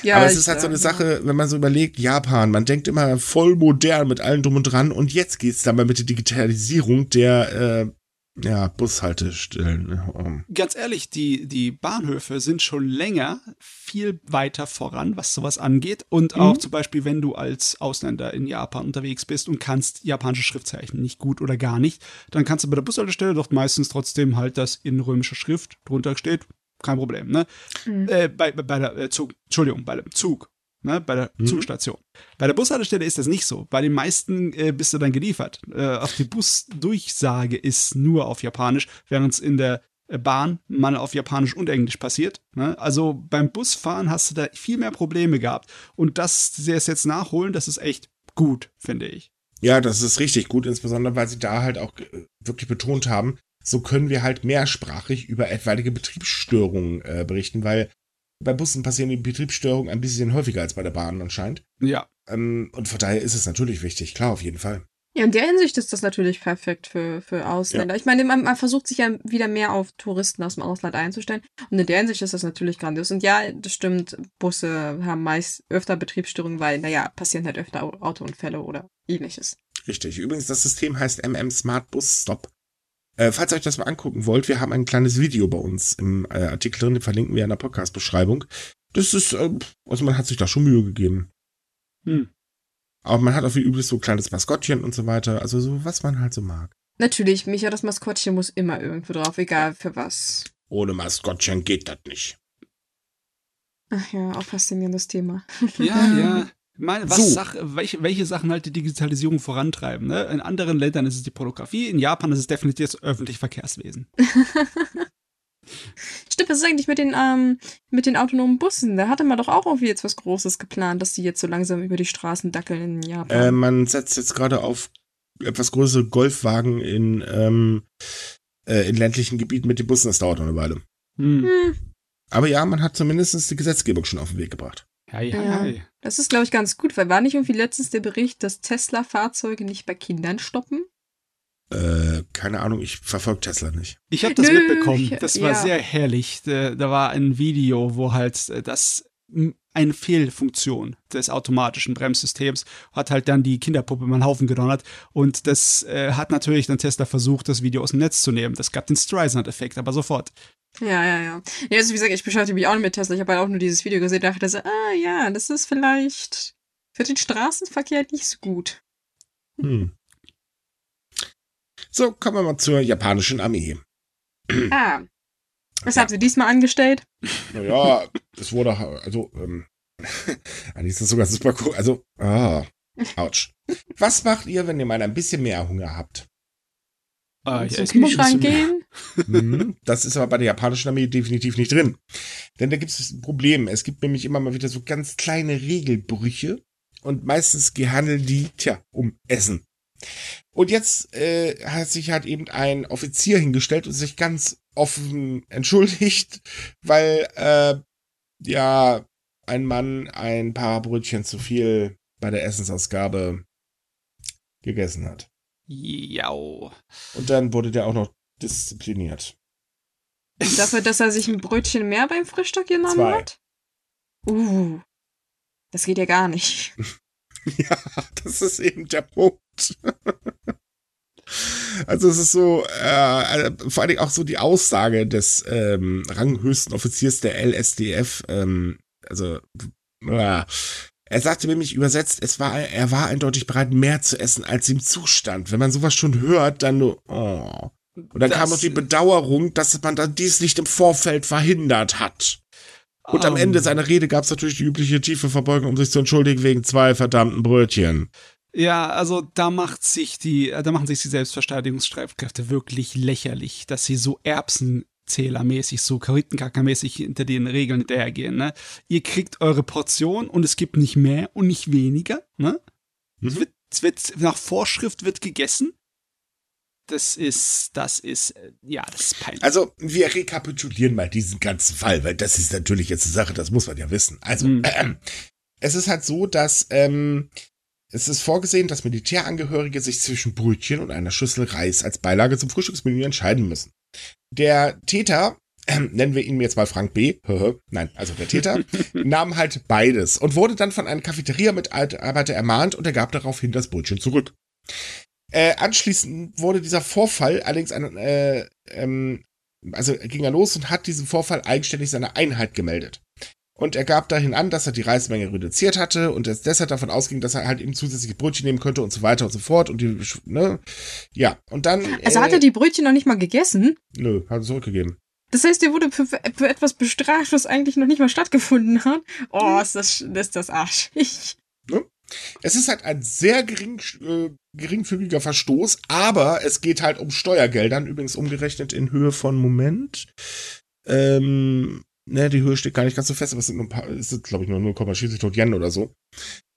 Ja, aber es ist halt so äh, eine Sache, wenn man so überlegt, Japan, man denkt immer voll modern mit allem drum und dran und jetzt geht's dann mal mit der Digitalisierung der äh, Ja, Bushaltestellen. Um. Ganz ehrlich, die, die Bahnhöfe sind schon länger viel weiter voran, was sowas angeht. Und auch zum Beispiel, wenn du als Ausländer in Japan unterwegs bist und kannst japanische Schriftzeichen nicht gut oder gar nicht, dann kannst du bei der Bushaltestelle doch meistens trotzdem halt das in römischer Schrift drunter steht. Kein Problem, ne? Äh, bei, bei, bei der äh, Zug, Entschuldigung, bei dem Zug. Ne, bei der Zugstation. Bei der Bushaltestelle ist das nicht so. Bei den meisten äh, bist du dann geliefert. Äh, auch die Busdurchsage ist nur auf Japanisch, während es in der äh, Bahn mal auf Japanisch und Englisch passiert. Ne? Also beim Busfahren hast du da viel mehr Probleme gehabt. Und das sie es jetzt nachholen, das ist echt gut, finde ich. Ja, das ist richtig gut, insbesondere weil sie da halt auch äh, wirklich betont haben, so können wir halt mehrsprachig über etwaige Betriebsstörungen äh, berichten, weil bei Bussen passieren die Betriebsstörungen ein bisschen häufiger als bei der Bahn anscheinend. Ja. Ähm, und von daher ist es natürlich wichtig, klar, auf jeden Fall. Ja, in der Hinsicht ist das natürlich perfekt für, für Ausländer. Ich meine, man, man versucht sich ja wieder mehr auf Touristen aus dem Ausland einzustellen. Und in der Hinsicht ist das natürlich grandios. Und ja, das stimmt, Busse haben meist öfter Betriebsstörungen, weil, naja, passieren halt öfter Au- Autounfälle oder ähnliches. Richtig. Übrigens, das System heißt MM Smart Bus Stop. Äh, falls ihr euch das mal angucken wollt, wir haben ein kleines Video bei uns im äh, Artikel drin, den verlinken wir in der Podcast-Beschreibung. Das ist, äh, also man hat sich da schon Mühe gegeben. Hm. Aber man hat auch wie üblich so ein kleines Maskottchen und so weiter. Also so, was man halt so mag. Natürlich, Micha, das Maskottchen muss immer irgendwo drauf, egal für was. Ohne Maskottchen geht das nicht. Ach ja, auch faszinierendes Thema. Ja, ja. Meine, was So. Sach, welche, welche Sachen halt die Digitalisierung vorantreiben? Ne? In anderen Ländern ist es die Pornografie, in Japan ist es definitiv das öffentliche Verkehrswesen. Stimmt, was ist eigentlich mit den, ähm, mit den autonomen Bussen? Da hatte man doch auch irgendwie jetzt was Großes geplant, dass die jetzt so langsam über die Straßen dackeln in Japan. Äh, man setzt jetzt gerade auf etwas größere Golfwagen in, ähm, äh, in ländlichen Gebieten mit den Bussen. Das dauert noch eine Weile. Hm. hm, Aber ja, man hat zumindest die Gesetzgebung schon auf den Weg gebracht. Ja, ja, Ja. das ist, glaube ich, ganz gut, weil war nicht irgendwie letztens der Bericht, dass Tesla-Fahrzeuge nicht bei Kindern stoppen? Äh, keine Ahnung, ich verfolge Tesla nicht. Ich habe das Nö, mitbekommen. Das war ja. sehr herrlich. Da, da war ein Video, wo halt äh, das eine Fehlfunktion des automatischen Bremssystems hat halt dann die Kinderpuppe mal einen Haufen gedonnert und das äh, hat natürlich dann Tesla versucht, das Video aus dem Netz zu nehmen. Das gab den Streisand-Effekt, aber sofort. Ja, ja, ja. Ja, also wie gesagt, ich beschäftige mich auch nicht mit Tesla. Ich habe halt auch nur dieses Video gesehen und dachte so, ah ja, das ist vielleicht für den Straßenverkehr nicht so gut. Hm. So, kommen wir mal zur japanischen Armee. Ah. Was Ja. habt ihr diesmal angestellt? Naja, es wurde, also, ähm, eigentlich ist das sogar super cool. Also, ah, ouch. Was macht ihr, wenn ihr mal ein bisschen mehr Hunger habt? Äh, Zum Kühlschrank gehen? Mhm, das ist aber bei der japanischen Armee definitiv nicht drin. Denn da gibt es ein Problem. Es gibt nämlich immer mal wieder so ganz kleine Regelbrüche und meistens handeln die, tja, um Essen. Und jetzt äh, hat sich halt eben ein Offizier hingestellt und sich ganz offen entschuldigt, weil äh, ja ein Mann ein paar Brötchen zu viel bei der Essensausgabe gegessen hat. Ja. Und dann wurde der auch noch diszipliniert. Dafür, dass er sich ein Brötchen mehr beim Frühstück genommen Zwei. hat? Uh. Das geht ja gar nicht. Ja, das ist eben der Punkt. Also es ist so, äh, vor allen Dingen auch so die Aussage des ähm, ranghöchsten Offiziers der LSDF, ähm, also äh, er sagte nämlich übersetzt, es war, er war eindeutig bereit, mehr zu essen, als ihm zustand. Wenn man sowas schon hört, dann nur, oh. Und dann Das- kam noch die Bedauerung, dass man dann dies nicht im Vorfeld verhindert hat. Und am Ähm, Ende seiner Rede gab es natürlich die übliche tiefe Verbeugung, um sich zu entschuldigen wegen zwei verdammten Brötchen. Ja, also da macht sich die, da machen sich die Selbstverteidigungsstreitkräfte wirklich lächerlich, dass sie so Erbsenzählermäßig, so Karitenkackermäßig hinter den Regeln hinterhergehen, ne? Ihr kriegt eure Portion und es gibt nicht mehr und nicht weniger, ne? Es, Mhm. wird, es wird, nach Vorschrift wird gegessen. Das ist, das ist, äh, ja, das ist peinlich. Also, wir rekapitulieren mal diesen ganzen Fall, weil das ist natürlich jetzt eine Sache, das muss man ja wissen. Also, Mhm. ähm, es ist halt so, dass ähm, es ist vorgesehen, dass Militärangehörige sich zwischen Brötchen und einer Schüssel Reis als Beilage zum Frühstücksmenü entscheiden müssen. Der Täter, ähm, nennen wir ihn jetzt mal Frank B., nein, also der Täter, nahm halt beides und wurde dann von einem Cafeteria-Mitarbeiter ermahnt und er gab daraufhin das Brötchen zurück. Äh, anschließend wurde dieser Vorfall allerdings ein, äh, ähm, also ging er los und hat diesen Vorfall eigenständig seiner Einheit gemeldet. Und er gab dahin an, dass er die Reismenge reduziert hatte und es deshalb davon ausging, dass er halt eben zusätzliche Brötchen nehmen könnte und so weiter und so fort. Und die, ne? Ja, und dann. Also hat er die Brötchen noch nicht mal gegessen? Nö, hat er zurückgegeben. Das heißt, er wurde für, für etwas bestraft, was eigentlich noch nicht mal stattgefunden hat. Oh, ist das, ist das arschig. Ne? Es ist halt ein sehr gering, äh, geringfügiger Verstoß, aber es geht halt um Steuergeldern, übrigens umgerechnet in Höhe von Moment. Ähm, ne, die Höhe steht gar nicht ganz so fest, aber es sind nur ein paar, es sind, glaube ich, nur 0,schließlich tot Yen oder so.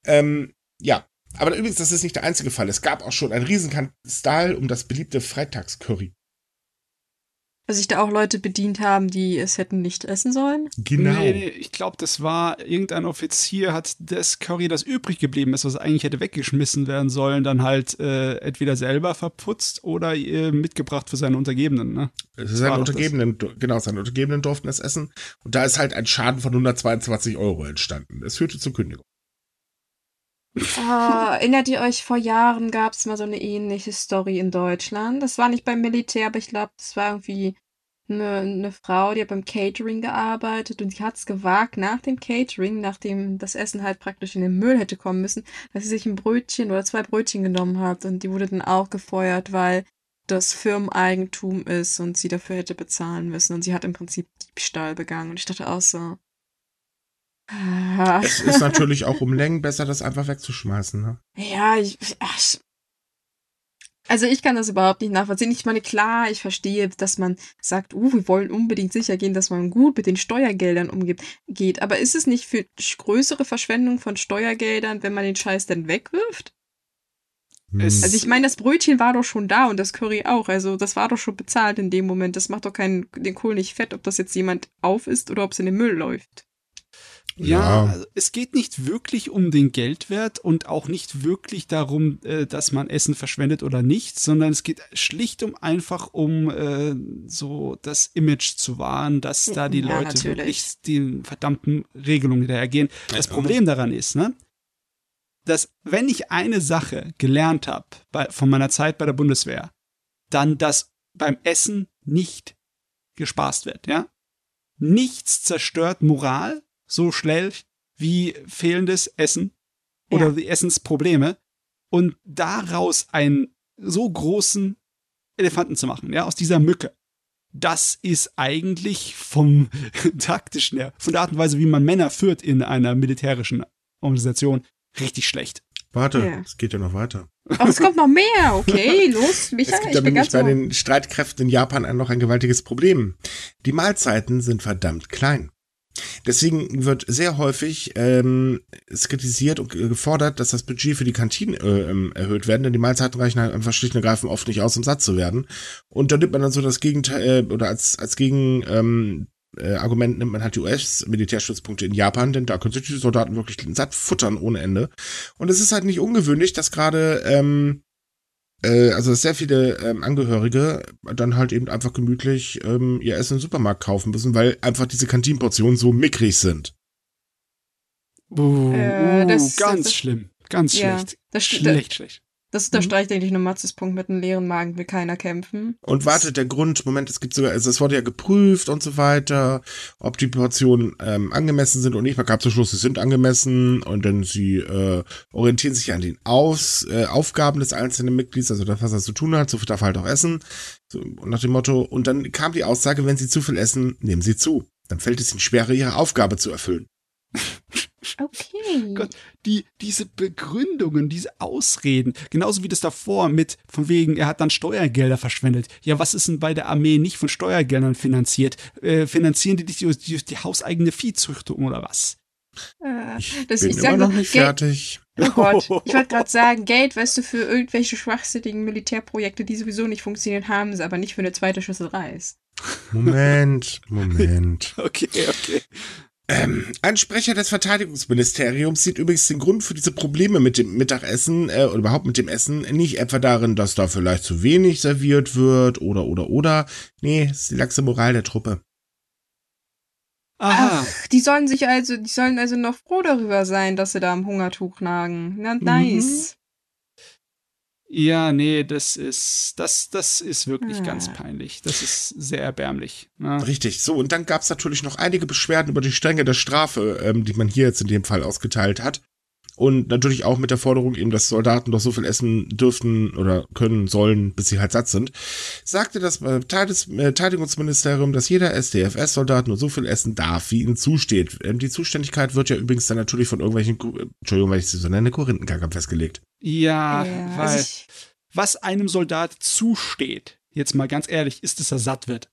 Ähm, ja. Aber übrigens, das ist nicht der einzige Fall. Es gab auch schon einen Riesenskandal um das beliebte Freitagscurry. Weil sich da auch Leute bedient haben, die es hätten nicht essen sollen? Genau. Nee, nee, ich glaube, das war irgendein Offizier hat das Curry, das übrig geblieben ist, was eigentlich hätte weggeschmissen werden sollen, dann halt äh, entweder selber verputzt oder äh, mitgebracht für seine Untergebenen. Ne? Seine Untergebenen, genau, seine Untergebenen durften es essen. Und da ist halt ein Schaden von 122 Euro entstanden. Es führte zur Kündigung. Oh, erinnert ihr euch, vor Jahren gab es mal so eine ähnliche Story in Deutschland. Das war nicht beim Militär, aber ich glaube, das war irgendwie eine, eine Frau, die hat beim Catering gearbeitet und die hat es gewagt, nach dem Catering, nachdem das Essen halt praktisch in den Müll hätte kommen müssen, dass sie sich ein Brötchen oder zwei Brötchen genommen hat und die wurde dann auch gefeuert, weil das Firmeneigentum ist und sie dafür hätte bezahlen müssen und sie hat im Prinzip Diebstahl begangen und ich dachte auch so, es ist natürlich auch um Längen besser, das einfach wegzuschmeißen. Ne? Ja, ich, ach, also ich kann das überhaupt nicht nachvollziehen. Ich meine, klar, ich verstehe, dass man sagt, uh, wir wollen unbedingt sicher gehen, dass man gut mit den Steuergeldern umgeht. Geht. Aber ist es nicht für größere Verschwendung von Steuergeldern, wenn man den Scheiß dann wegwirft? Es also ich meine, das Brötchen war doch schon da und das Curry auch. Also das war doch schon bezahlt in dem Moment. Das macht doch keinen, den Kohl nicht fett, ob das jetzt jemand auf ist oder ob es in den Müll läuft. Ja, ja. Also es geht nicht wirklich um den Geldwert und auch nicht wirklich darum, äh, dass man Essen verschwendet oder nicht, sondern es geht schlicht um einfach um äh, so das Image zu wahren, dass da die ja, Leute natürlich. wirklich den verdammten Regelungen hinterhergehen. Das Problem daran ist, ne, dass wenn ich eine Sache gelernt habe von meiner Zeit bei der Bundeswehr, dann, dass beim Essen nicht gespaßt wird, ja. Nichts zerstört Moral, so schlecht wie fehlendes Essen oder ja. die Essensprobleme und daraus einen so großen Elefanten zu machen, ja, aus dieser Mücke. Das ist eigentlich vom taktischen her, von der Art und Weise, wie man Männer führt in einer militärischen Organisation, richtig schlecht. Warte, ja. es geht ja noch weiter. Ach, es kommt noch mehr, okay, los, Michael. Es gibt aber nämlich bei den Streitkräften in Japan noch ein gewaltiges Problem. Die Mahlzeiten sind verdammt klein. Deswegen wird sehr häufig ähm, kritisiert und gefordert, dass das Budget für die Kantinen äh, ähm, erhöht werden, denn die Mahlzeiten reichen halt einfach schlicht und ergreifend oft nicht aus, um satt zu werden. Und da nimmt man dann so das Gegenteil, äh, oder als, als Gegen, ähm, äh, Argument nimmt man halt die US-Militärstützpunkte in Japan, denn da können sich die Soldaten wirklich satt futtern ohne Ende. Und es ist halt nicht ungewöhnlich, dass gerade ähm, äh, also sehr viele ähm, Angehörige dann halt eben einfach gemütlich ähm, ihr Essen im Supermarkt kaufen müssen, weil einfach diese Kantinenportionen so mickrig sind. Uh, äh, das, ganz das, schlimm. Ganz ja, schlecht. Das, schlecht, schlecht. Das unterstreicht mhm. eigentlich nur Matzes Punkt, mit einem leeren Magen will keiner kämpfen. Und wartet der Grund, Moment, es gibt sogar, also es wurde ja geprüft und so weiter, ob die Portionen ähm, angemessen sind und nicht. Man gab zum Schluss, sie sind angemessen und dann sie äh, orientieren sich an den Aus, äh, Aufgaben des einzelnen Mitglieds, also das, was er zu tun hat, so viel darf er halt auch essen. So, nach dem Motto, und dann kam die Aussage, wenn sie zu viel essen, nehmen sie zu. Dann fällt es ihnen schwerer, ihre Aufgabe zu erfüllen. Okay. Gott, die, diese Begründungen, diese Ausreden, genauso wie das davor mit, von wegen, er hat dann Steuergelder verschwendet. Ja, was ist denn bei der Armee nicht von Steuergeldern finanziert? Äh, finanzieren die dich durch die, die, hauseigene Viehzüchtung oder was? Äh, ich das, bin ich immer noch nicht Geld, fertig. Oh Gott, ich wollte gerade sagen, Geld, weißt du, für irgendwelche schwachsinnigen Militärprojekte, die sowieso nicht funktionieren, haben sie aber nicht für eine zweite Schüssel Reis. Moment, Moment. okay, okay. Ähm, ein Sprecher des Verteidigungsministeriums sieht übrigens den Grund für diese Probleme mit dem Mittagessen äh, oder überhaupt mit dem Essen nicht etwa darin, dass da vielleicht zu wenig serviert wird oder oder oder. Nee, es ist die laxe Moral der Truppe. Aha. Ach, die sollen sich also, die sollen also noch froh darüber sein, dass sie da am Hungertuch nagen. Na, mhm. Ja, nee, das ist, das, das ist wirklich Ah. ganz peinlich. Das ist sehr erbärmlich. Ne? Richtig, so, und dann gab es natürlich noch einige Beschwerden über die Strenge der Strafe, ähm, die man hier jetzt in dem Fall ausgeteilt hat. Und natürlich auch mit der Forderung eben, dass Soldaten doch so viel essen dürften oder können sollen, bis sie halt satt sind, sagte das äh, Verteidigungs- äh, Verteidigungsministerium, dass jeder SDFS-Soldat nur so viel essen darf, wie ihm zusteht. Ähm, die Zuständigkeit wird ja übrigens dann natürlich von irgendwelchen, äh, Entschuldigung, weil ich sie so nenne, Korinthenkackern festgelegt. Ja, Ja, weil also was einem Soldat zusteht, jetzt mal ganz ehrlich, ist, dass er satt wird.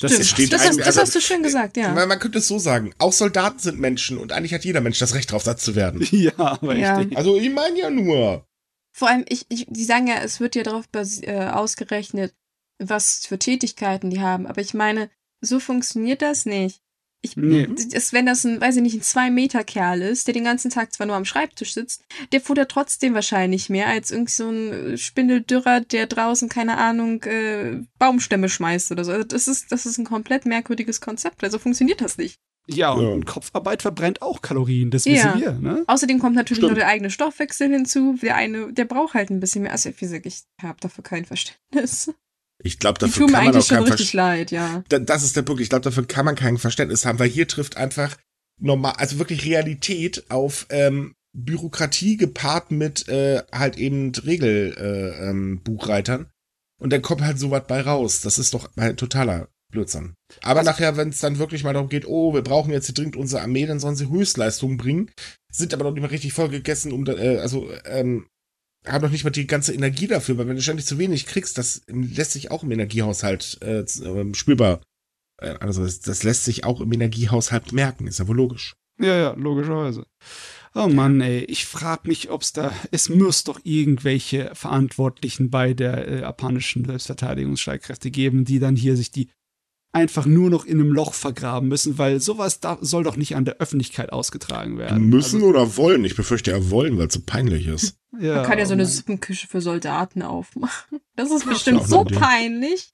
Das stimmt. ist- steht das, hast, eigentlich- das also- hast du schön gesagt, ja. Weil man könnte es so sagen, auch Soldaten sind Menschen und eigentlich hat jeder Mensch das Recht darauf, satt zu werden. Ja, aber Ja. richtig. Also ich meine ja nur. Vor allem, ich, ich, die sagen ja, es wird ja darauf äh, ausgerechnet, was für Tätigkeiten die haben. Aber ich meine, so funktioniert das nicht. Ich, Nee. das, wenn das ein, weiß ich nicht, ein Zwei-Meter-Kerl ist, der den ganzen Tag zwar nur am Schreibtisch sitzt, der futtert trotzdem wahrscheinlich mehr als irgend so ein Spindeldürrer, der draußen, keine Ahnung, äh, Baumstämme schmeißt oder so. Also das ist, das ist ein komplett merkwürdiges Konzept. Also funktioniert das nicht. Ja, und, Ja. Kopfarbeit verbrennt auch Kalorien, das Ja. wissen wir, ne? Außerdem kommt natürlich Stimmt. noch der eigene Stoffwechsel hinzu. Der eine, der braucht halt ein bisschen mehr. Also, wie gesagt, ich habe dafür kein Verständnis. Ich glaube, dafür kann man auch kein richtig Verständnis. leid, ja. Da- Das ist der Punkt. Ich glaube, dafür kann man kein Verständnis haben, weil hier trifft einfach normal, also wirklich Realität auf ähm, Bürokratie gepaart mit äh, halt eben Regel äh, ähm. Und dann kommt halt so was bei raus. Das ist doch halt totaler Blödsinn. Aber Also- nachher, wenn es dann wirklich mal darum geht, oh, wir brauchen jetzt hier dringend unsere Armee, dann sollen sie Höchstleistungen bringen, sind aber noch nicht mal richtig voll gegessen, um da, äh, also ähm, haben noch nicht mal die ganze Energie dafür, weil wenn du ständig zu wenig kriegst, das lässt sich auch im Energiehaushalt äh, ähm, spürbar. Äh, also das, das lässt sich auch im Energiehaushalt merken, ist ja wohl logisch. Ja, ja, logischerweise. Oh Mann, ey, ich frag mich, ob's da, es muss doch irgendwelche Verantwortlichen bei der äh, japanischen Selbstverteidigungsstreitkräfte geben, die dann hier sich die einfach nur noch in einem Loch vergraben müssen, weil sowas da soll doch nicht an der Öffentlichkeit ausgetragen werden. Müssen oder wollen? Ich befürchte eher wollen, weil es so peinlich ist. Also, ja, Man kann ja so eine. Suppenküche für Soldaten aufmachen. Das ist bestimmt so peinlich,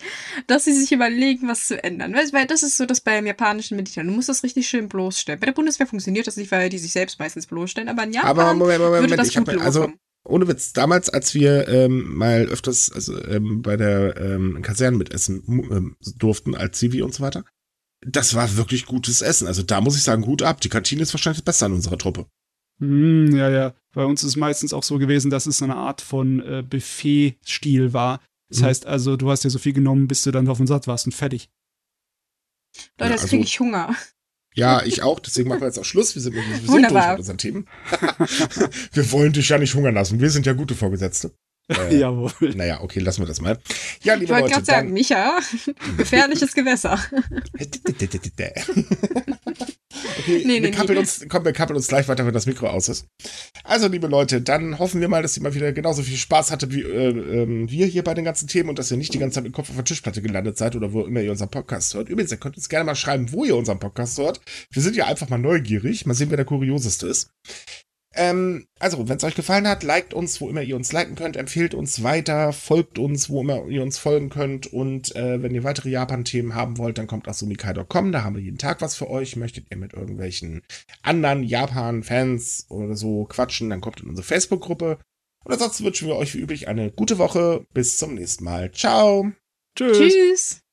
dass sie sich überlegen, was zu ändern. Weil das ist so das beim japanischen Militär. Du musst das richtig schön bloßstellen. Bei der Bundeswehr funktioniert das nicht, weil die sich selbst meistens bloßstellen. Aber in Japan Aber Moment, Moment, würde Moment. das Ich hab, gut mir- also laufen. Ohne Witz, damals, als wir ähm, mal öfters also, ähm, bei der ähm, Kaserne mitessen ähm, durften, als Zivi und so weiter, das war wirklich gutes Essen. Also da muss ich sagen, Hut ab. Die Kantine ist wahrscheinlich das Beste an unserer Truppe. Hm, ja, ja. Bei uns ist meistens auch so gewesen, dass es so eine Art von äh, Buffet-Stil war. Das Mhm. heißt also, du hast dir so viel genommen, bis du dann auf und satt warst und fertig. Leute, Ja, jetzt also- kriege ich Hunger. Ja, ich auch. Deswegen machen wir jetzt auch Schluss. Wir sind, wir sind durch mit unseren Themen. wir wollen dich ja nicht hungern lassen. Wir sind ja gute Vorgesetzte. Äh, Jawohl. Naja, okay, lassen wir das mal. Ja, Ich liebe wollte Leute, gerade sagen, Micha, gefährliches Gewässer. Okay, Nee, wir, kappeln nee. Uns, komm, wir kappeln uns gleich weiter, wenn das Mikro aus ist. Also, liebe Leute, dann hoffen wir mal, dass ihr mal wieder genauso viel Spaß hattet wie äh, ähm, wir hier bei den ganzen Themen und dass ihr nicht die ganze Zeit mit Kopf auf der Tischplatte gelandet seid oder wo immer ihr unseren Podcast hört. Übrigens, ihr könnt uns gerne mal schreiben, wo ihr unseren Podcast hört. Wir sind ja einfach mal neugierig. Mal sehen, wer der Kurioseste ist. Ähm, also, wenn es euch gefallen hat, liked uns, wo immer ihr uns liken könnt, empfehlt uns weiter, folgt uns, wo immer ihr uns folgen könnt und äh, wenn ihr weitere Japan-Themen haben wollt, dann kommt auf sumikai.com, da haben wir jeden Tag was für euch. Möchtet ihr mit irgendwelchen anderen Japan-Fans oder so quatschen, dann kommt in unsere Facebook-Gruppe. Und ansonsten wünschen wir euch wie üblich eine gute Woche. Bis zum nächsten Mal. Ciao. Tschüss. Tschüss.